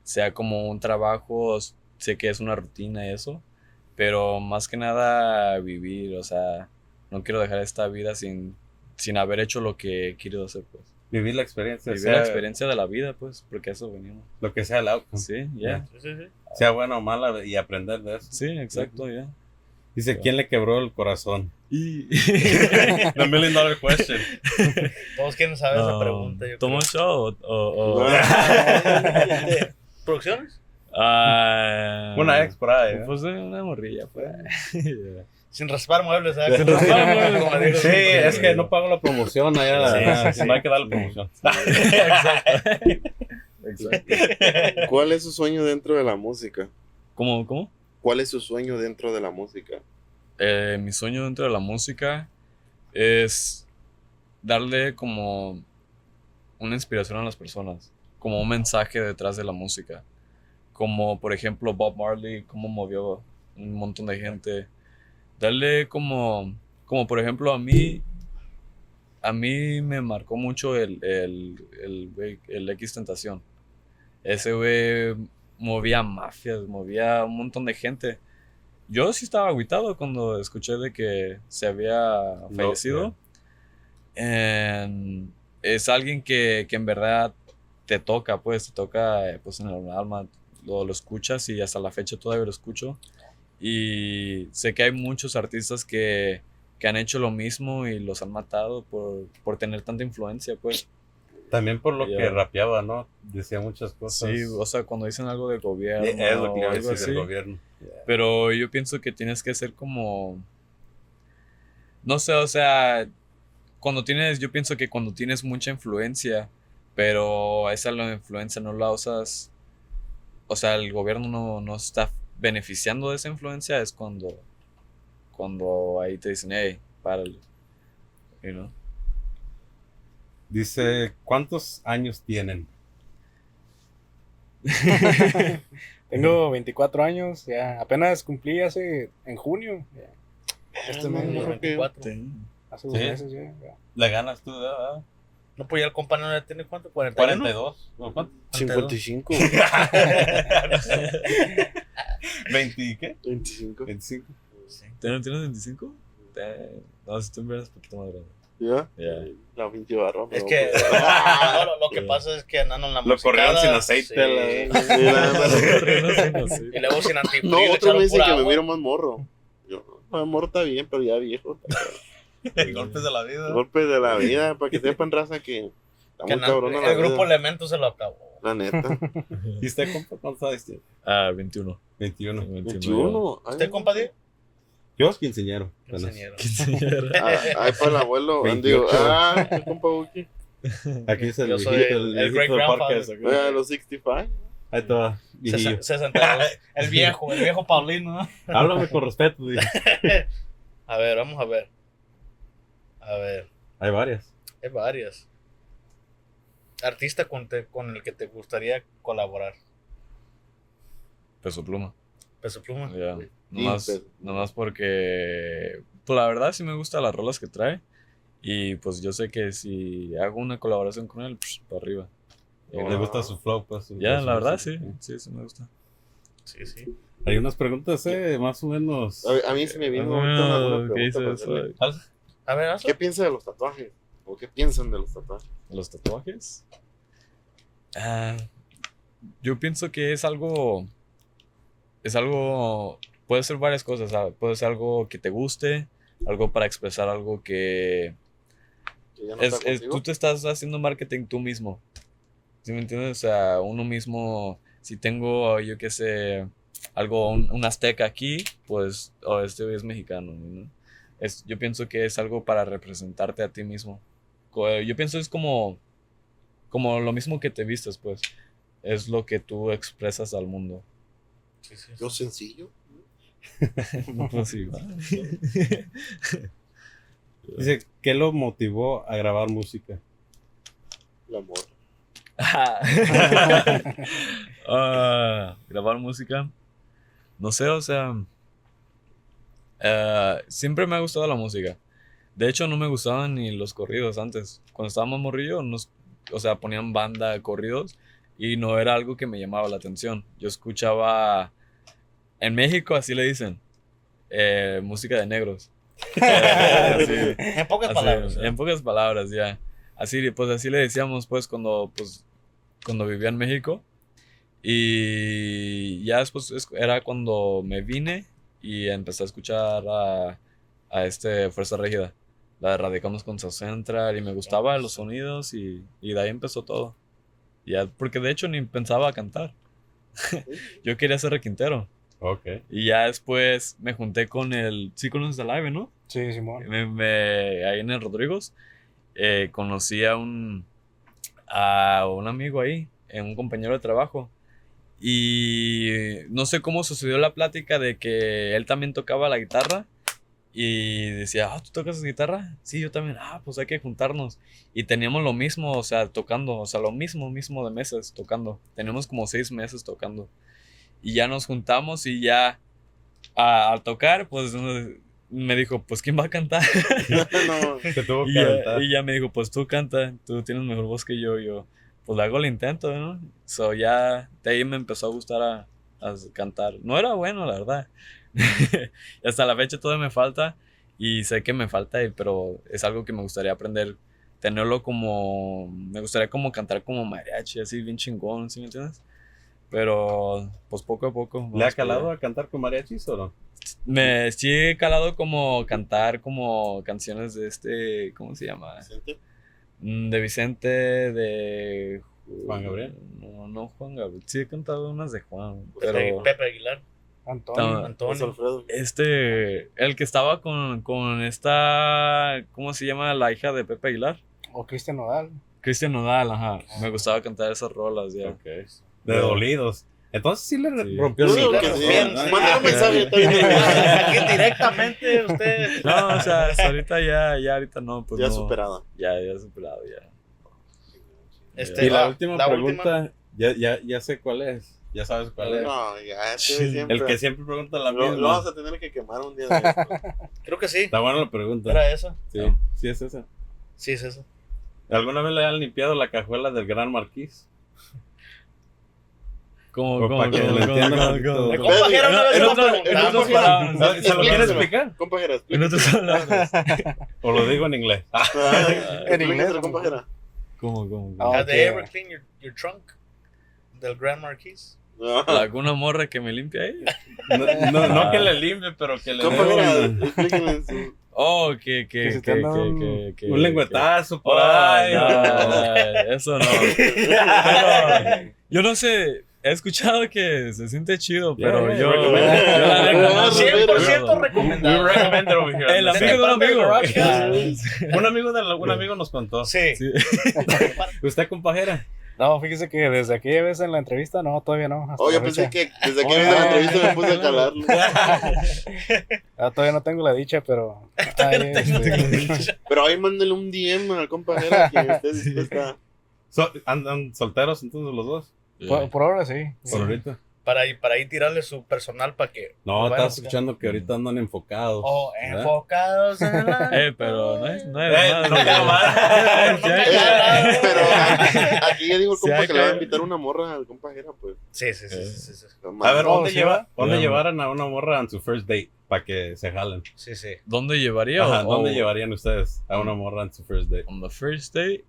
sea como un trabajo, sé que es una rutina y eso, pero más que nada vivir, o sea, no quiero dejar esta vida sin, sin haber hecho lo que quiero hacer, pues. Vivir la experiencia. Vivir sea la experiencia de la vida, pues, porque a eso venimos. Lo que sea el outcome. Sí, ya. Sí, sí, sí. Sea buena o mala y aprender de eso. Sí, exacto, ya. Dice, ¿quién le quebró el corazón? Y... The million dollar question. *laughs* Todos quieren saber esa Um, pregunta. Yo ¿Tomo creo. show o...? o- o- *laughs* ¿De *laughs* ¿Producciones? Ah, Una ex por ahí. ¿eh? Pues eh, una morrilla, pues. Yeah. Sin raspar muebles, ¿sabes? Sin raspar muebles, Como dijo Sí, es que no pago la promoción allá. Sí, sí, No hay que darle promoción. Exacto. ¿Cuál es su sueño dentro de la música? ¿Cómo, cómo? ¿Cuál es su sueño dentro de la música? Eh, mi sueño dentro de la música es darle como una inspiración a las personas, como un mensaje detrás de la música. Como por ejemplo Bob Marley, cómo movió un montón de gente. Darle como, como por ejemplo a mí, a mí me marcó mucho el, el, el, el X Tentación. Ese güey movía mafias, movía un montón de gente. Yo sí estaba agüitado cuando escuché de que se había fallecido. En- es alguien que, que en verdad te toca, pues, te toca eh, pues, en el alma, lo, lo escuchas y hasta la fecha todavía lo escucho. Y sé que hay muchos artistas que, que han hecho lo mismo y los han matado por, por tener tanta influencia, pues. También por lo que rapeaba, ¿no? Decía muchas cosas. Sí, o sea, cuando dicen algo del gobierno es lo que iba o a algo del gobierno. pero yo pienso que tienes que ser como. No sé, o sea. Cuando tienes. Yo pienso que cuando tienes mucha influencia, pero esa la influencia no la usas. O sea, el gobierno no, no está beneficiando de esa influencia, es cuando. Cuando ahí te dicen, hey, párale. You know? Dice, ¿cuántos años tienen? *laughs* Tengo 24 años, ya apenas cumplí hace en junio. ya. Este no, mes, no, ya, creo que- 24. hace dos Sí. meses ya. ya. ¿Le ganas tú, verdad? No, pues ya el compañero ya tiene cuánto? 41. 42. ¿O cuánto? 55. ¿20 y *laughs* qué? 25. 25. ¿Tienes, ¿tienes 25? Eh, No, si tú me eres un poquito más grande. ¿Ya? Yeah. La pinche barba. Es que pues, *laughs* no, lo, lo que pasa es que andan en la Lo corrieron sin aceite, la- sí, la- *laughs* Y luego sin. No, otro me dice que me miro más morro. Yo, no, morro está bien, pero ya viejo. Golpes de la vida. Golpe de la vida, para que sepan, raza, que está muy el grupo. Elemento se lo acabó. La neta. *laughs* ¿Y usted, compa, cuántos años tiene? Ah, 21. 21. 21. Ay, ¿Usted, compadre? Yo, quinceañero. Ingeniero. *laughs* Ah, Ay, para el abuelo. 28. Digo, ah, el compa Buki. Aquí es el Yo soy viejito, el- el, el viejito great del grandfather. los 65. Ahí te va, viejillo. Sesen- 62. *laughs* El viejo, el viejo Paulino. ¿no? Háblame con respeto. *laughs* A ver, vamos a ver. A ver, Hay varias. hay varias. Artista con, te- con el que te gustaría colaborar. Peso pluma. Peso Pluma. Ya. Sí, Nomás, pero- nomás porque. Pues la verdad sí me gustan las rolas que trae. Y pues yo sé que si hago una colaboración con él, pues para arriba. Le gusta su flow, pues. Ya, su la verdad sí. Sí, sí me gusta. Sí, sí. Hay unas preguntas, eh, más o menos. A, a mí se me vino una, una Ah, ¿Qué pregunta. A ver, hazlo. ¿Qué piensa de los tatuajes? ¿O qué piensan de los tatuajes? ¿Los tatuajes? Ah, yo pienso que es algo. Es algo. Puede ser varias cosas, ¿sabes? Puede ser algo que te guste, algo para expresar algo que. ¿Que ya no Es, es- tú te estás haciendo marketing tú mismo. ¿Sí me entiendes? O sea, uno mismo. Si tengo, yo qué sé, algo, un, un azteca aquí, pues. Oh, este es mexicano, ¿no? Es, yo pienso que es algo para representarte a ti mismo. Yo pienso es como. Como lo mismo que te vistes, pues. Es lo que tú expresas al mundo. Sí, sí. Yo sencillo. *laughs* Pues sí, ¿va? *laughs* Dice, ¿qué lo motivó a grabar música? El amor. *laughs* Ah, grabar música. No sé, o sea. eh, siempre me ha gustado la música. De hecho, no me gustaban ni los corridos antes. Cuando estábamos morrillo, nos, o sea, ponían banda, corridos, y no era algo que me llamaba la atención. Yo escuchaba. En México, así le dicen. eh, música de negros. *laughs* Eh. En pocas Así, palabras. ¿eh? En pocas palabras, ya. Así, pues así le decíamos, pues, cuando, pues, cuando vivía en México. Y ya después es- era cuando me vine y empecé a escuchar a, a este Fuerza Régida. La de Radicamos con Central y me gustaban los sonidos y, y de ahí empezó todo. Ya, porque de hecho ni pensaba cantar. *laughs* Yo quería ser requintero. Ok. Y ya después me junté con el... Sí conoces a Live, ¿no? Sí, Simón. Me- me- ahí en el Rodrigos eh, conocí a un, a un amigo ahí, eh, un compañero de trabajo. Y no sé cómo sucedió la plática de que él también tocaba la guitarra. Y decía, ah, ¿tú tocas guitarra? Sí, yo también. Ah, pues hay que juntarnos. Y teníamos lo mismo, o sea, tocando, o sea, lo mismo, mismo de meses tocando. Teníamos como seis meses tocando. Y ya nos juntamos y ya a- al tocar, pues me dijo, pues ¿quién va a cantar? *laughs* no, *laughs* Te tuvo que Y ya, aventar. y ya me dijo, pues tú canta, tú tienes mejor voz que yo. Y yo, pues le hago el intento, ¿no? So ya de ahí me empezó a gustar a, a cantar. No era bueno, la verdad. *laughs* y hasta la fecha todavía me falta. Y sé que me falta, pero es algo que me gustaría aprender. Tenerlo como. Me gustaría como cantar como mariachi, así bien chingón, ¿sí me entiendes? Pero, pues poco a poco. ¿Le ha calado a cantar con mariachis o no? Me sí he calado como cantar como canciones de este. ¿Cómo se llama? Vicente, Mm, De Vicente, de... Juan Gabriel. No, no Juan Gabriel. Sí he cantado unas de Juan, Pepe, pero... Pepe Aguilar, Antonio. Ah, Antonio. Alfredo. Este, el que estaba con, con esta... ¿Cómo se llama? La hija de Pepe Aguilar. O Cristian Nodal. Cristian Nodal, ajá. Me gustaba cantar esas rolas, ya. Ok. De dolidos. Entonces sí le Sí. rompió el digo Sí, bien. Mándale un mensaje. bien. *laughs* Aquí directamente usted. No, o sea, ahorita ya, ya ahorita no, pues Ya no. superada. Ya, ya superado, ya. Este, Y la ah, última la pregunta, Ya, ya, ya sé cuál es. Ya sabes cuál es. No, ya, *laughs* este Sí. siempre. El que siempre pregunta la Lo, misma. lo vamos a tener que quemar un día de esto. *laughs* Creo que sí. Está buena la pregunta. ¿Era esa? Sí, sí es esa. Sí, es esa. ¿Alguna vez le han limpiado la cajuela del Gran Marquís? ¿Cómo, cómo, para que cómo, lo cómo, entiendan cómo, un cómo, poquito. cómo? Compajera una vez En me otro- en preguntaron, otras güey. palabras. ¿Se lo quieres Explíquenselo. explicar? Compajera, En otras palabras. *laughs* O lo digo en inglés. Ah, En inglés, compajera. ¿Cómo, cómo, Ah, cómo? Have they ever cleaned your, your trunk? Del Grand Marquis. ¿Alguna morra que me limpie ahí? no, no, no que le limpie, pero que le dé Oh, que, que, Que que, un- que, que- un lengüetazo que- por Oh, ahí. no, no, eso no. Pero, *laughs* yo no sé, he escuchado que se siente chido, pero Yeah, yo, recomiendo. yo la no sé. 100% We recomendado. El amigo de un amigo. Un amigo de un amigo nos contó. Sí. Sí. *laughs* ¿Usted compajera? No, fíjese que desde aquella vez en la entrevista, no, todavía no. Oh, yo pensé fecha. que desde que Oye, vi la no. entrevista me puse a *laughs* calarle. Ah, todavía no tengo la dicha, pero. *laughs* ahí, este, *laughs* Pero ahí mándale un DM al compajera que esté dispuesta. So- ¿Andan solteros entonces los dos? por, por ahora sí. Por ahorita. Para, ahí- para ahí tirarle su personal para que. No, Bueno, estás escuchando que ahorita andan enfocados. Oh, ¿verdad? enfocados en la. *laughs* Eh, pero no es, no es Eh, nada no Eh, que- *laughs* Pero *laughs* aquí ya dijo el compa que le va a invitar una morra al compajera, pues. Sí, sí, sí, sí, sí, sí. A ver, No, ¿dónde, sí lleva, va. ¿dónde llevaran a una morra en su first date? Para que se jalen. Sí, sí. ¿Dónde llevaría? ¿Dónde llevarían ustedes a una morra en su first date? On the first date.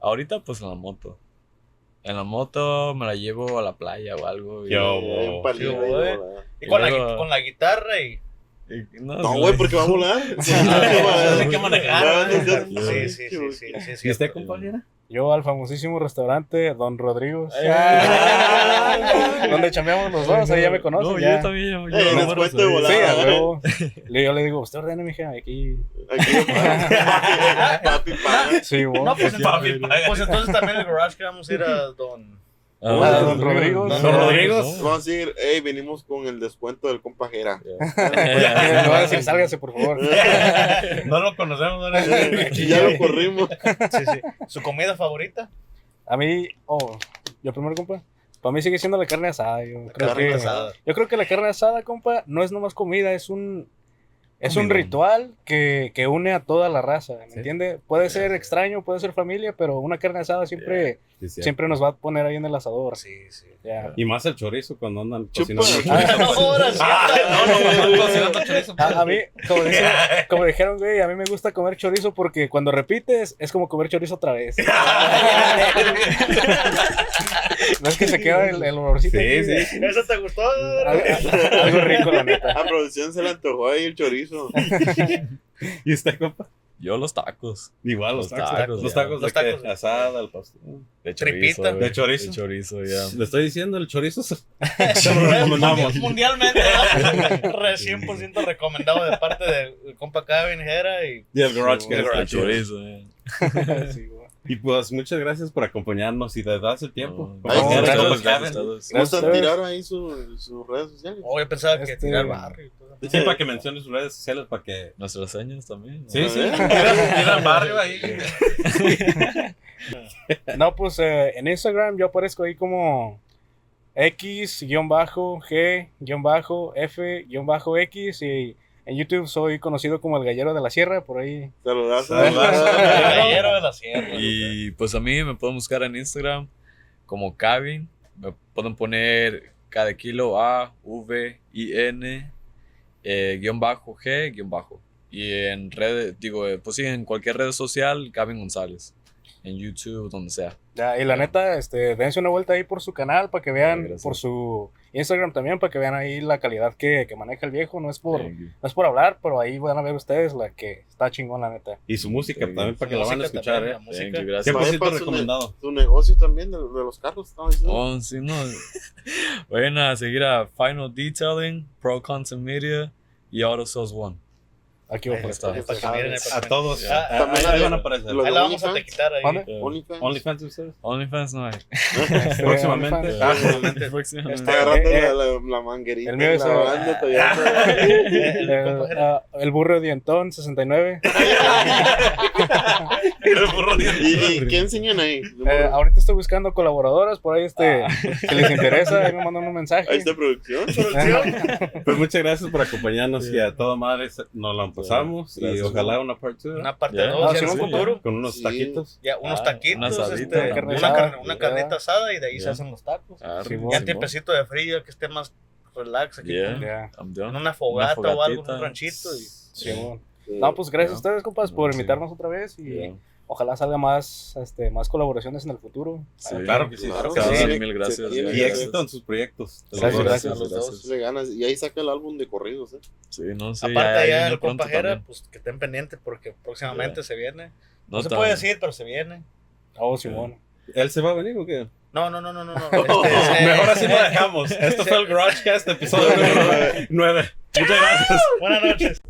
Ahorita, pues en la moto. En la moto me la llevo a la playa o algo. y- Yo, Eh, un palillo Sí. Y con, la, luego- gui- con la guitarra y. No, güey, porque va a volar. Tiene que manejar, Sí, sí, sí, sí, sí, sí. ¿Y usted, compañera? Yo al famosísimo restaurante Don Rodrigo. Ah. donde chambeamos los dos, ahí ya me conocen. No, ya. yo también. Yo, Eh, bueno, de volada. Sí, Yo le digo, usted ordena, mija, aquí. Aquí, *laughs* papi, papi. Sí, vos. No, pues, Papi, entonces, paga. pues entonces también el garage que vamos a ir a Don. Ah, Ah, Don Rodrigo. No, Don no, Rodrigo. no. Vamos a decir, hey, venimos con el descuento del compajera. Me va a decir, sálgase, por favor. *laughs* No lo conocemos, ¿no? Y ya lo corrimos. Sí, sí. ¿Su comida favorita? A mí, oh, yo primero, compa. Para mí sigue siendo la carne asada. Yo creo, carne que, asada. yo creo que la carne asada, compa, no es nomás comida, es un, es un ritual que, que une a toda la raza, ¿me Sí. entiende? Puede ser extraño, puede ser familia, pero una carne asada siempre, sí. siempre nos va a poner ahí en el asador. Sí, sí. Ya. Y más el chorizo cuando andan cocinando. Ah, sí. A, a mí, como, dicen- *laughs* como dijeron, güey, a mí me gusta comer chorizo porque cuando repites es como comer chorizo otra vez. *laughs* no es que se queda el, el olorcito. Sí, aquí, sí. ¿Eso te gustó? Algo, algo rico, la neta. A producción se le antojó ahí el chorizo. *laughs* ¿Y usted, compa? Yo los tacos. Igual, los Los tacos. tacos, los tacos de Los tacos. Asada, al pastor. De Tripita. chorizo. ¿De chorizo? De chorizo, ya. *laughs* Le estoy diciendo, el chorizo se se lo recomendamos. Mundialmente, ¿no? *laughs* Re 100% recomendado de parte del compa Kevin Jera y Y el garage que El De chorizo, ya. *laughs* Sí, güey. Y pues muchas gracias por acompañarnos y de darse el tiempo. No, no, gracias, gracias. ¿Gusta Gracias. tirar ahí su- sus redes sociales? Oh, yo pensaba que Este- tirar barrio. Sí, para que menciones sus redes sociales, para que... Nuestras señas también. ¿no? Sí, sí. Mira el barrio ahí. No, pues eh, en Instagram yo aparezco ahí como X-F-F-X y en YouTube soy conocido como el gallero de la sierra, por ahí. Saludas. Saludas. *laughs* El gallero de la sierra. Y pues a mí me pueden buscar en Instagram como Kevin. Me pueden poner cada kilo A, V, I, N, eh, guion bajo, G, guion bajo. Y en redes, digo, eh, pues sí, en cualquier red social, Kevin González. En YouTube, donde sea. Ya, y la neta, este, dense una vuelta ahí por su canal para que vean, Gracias. por su Instagram también, para que vean ahí la calidad que, que maneja el viejo. No es por, Thank you. no es por hablar, pero ahí van a ver ustedes la que está chingón, la neta. Y su música Sí. también, para que la van a escuchar, también, ¿eh? la música. Thank you, gracias. 100% Para su, recomendado. su negocio también de, de los carros, diciendo. Oh, sí, no. *laughs* Vayan a seguir a Final Detailing, Pro Content Media y Auto Sales One. Aquí va a aparecer. está, para que miren el A todos. Ah, Ah, también ahí la- van a aparecer. lo- Ahí la vamos a OnlyFans. quitar ahí. Eh, OnlyFans. OnlyFans ustedes. OnlyFans no hay. *laughs* Este, Próximamente. Ah, Próximamente. Está agarrando Eh, eh, la, la, la manguerita. el mío es, eh, tallando. *laughs* El El, compa Jera. ah, el burro dientón 69. *laughs* ¿Y, qué enseñan ahí? Eh, ahorita estoy buscando colaboradoras, por ahí este, si les interesa, ahí me mandan un mensaje. Ahí está producción. Pues muchas gracias por acompañarnos y a toda madre nos la pasamos y ojalá una parte 2. Una parte 2 en el futuro. Con unos taquitos. Ya, unos ah, taquitos, una, este, una, una, carnita asada y de ahí se hacen los tacos. Ah, y un tiempecito de frío que esté más relax aquí. En una fogata o algo, un ranchito. Y... No, pues gracias a ustedes, compas, por invitarnos otra vez y ojalá salga más, este, más colaboraciones en el futuro. claro que sí, claro que sí. Mil gracias. y éxito en sus proyectos. Gracias, gracias. Los dos. ganas. Y ahí saca el álbum de corridos, ¿eh? Sí, no sé. Aparte allá el compajera, pues que estén pendientes porque próximamente se viene. No, se puede decir, pero se viene. Oh, Simón. ¿Él se va a venir o qué? No, no, no, no, no. *laughs* Este, Mejor así lo dejamos. Esto fue el GarageCast, episodio *laughs* número 9. Muchas gracias. Buenas noches.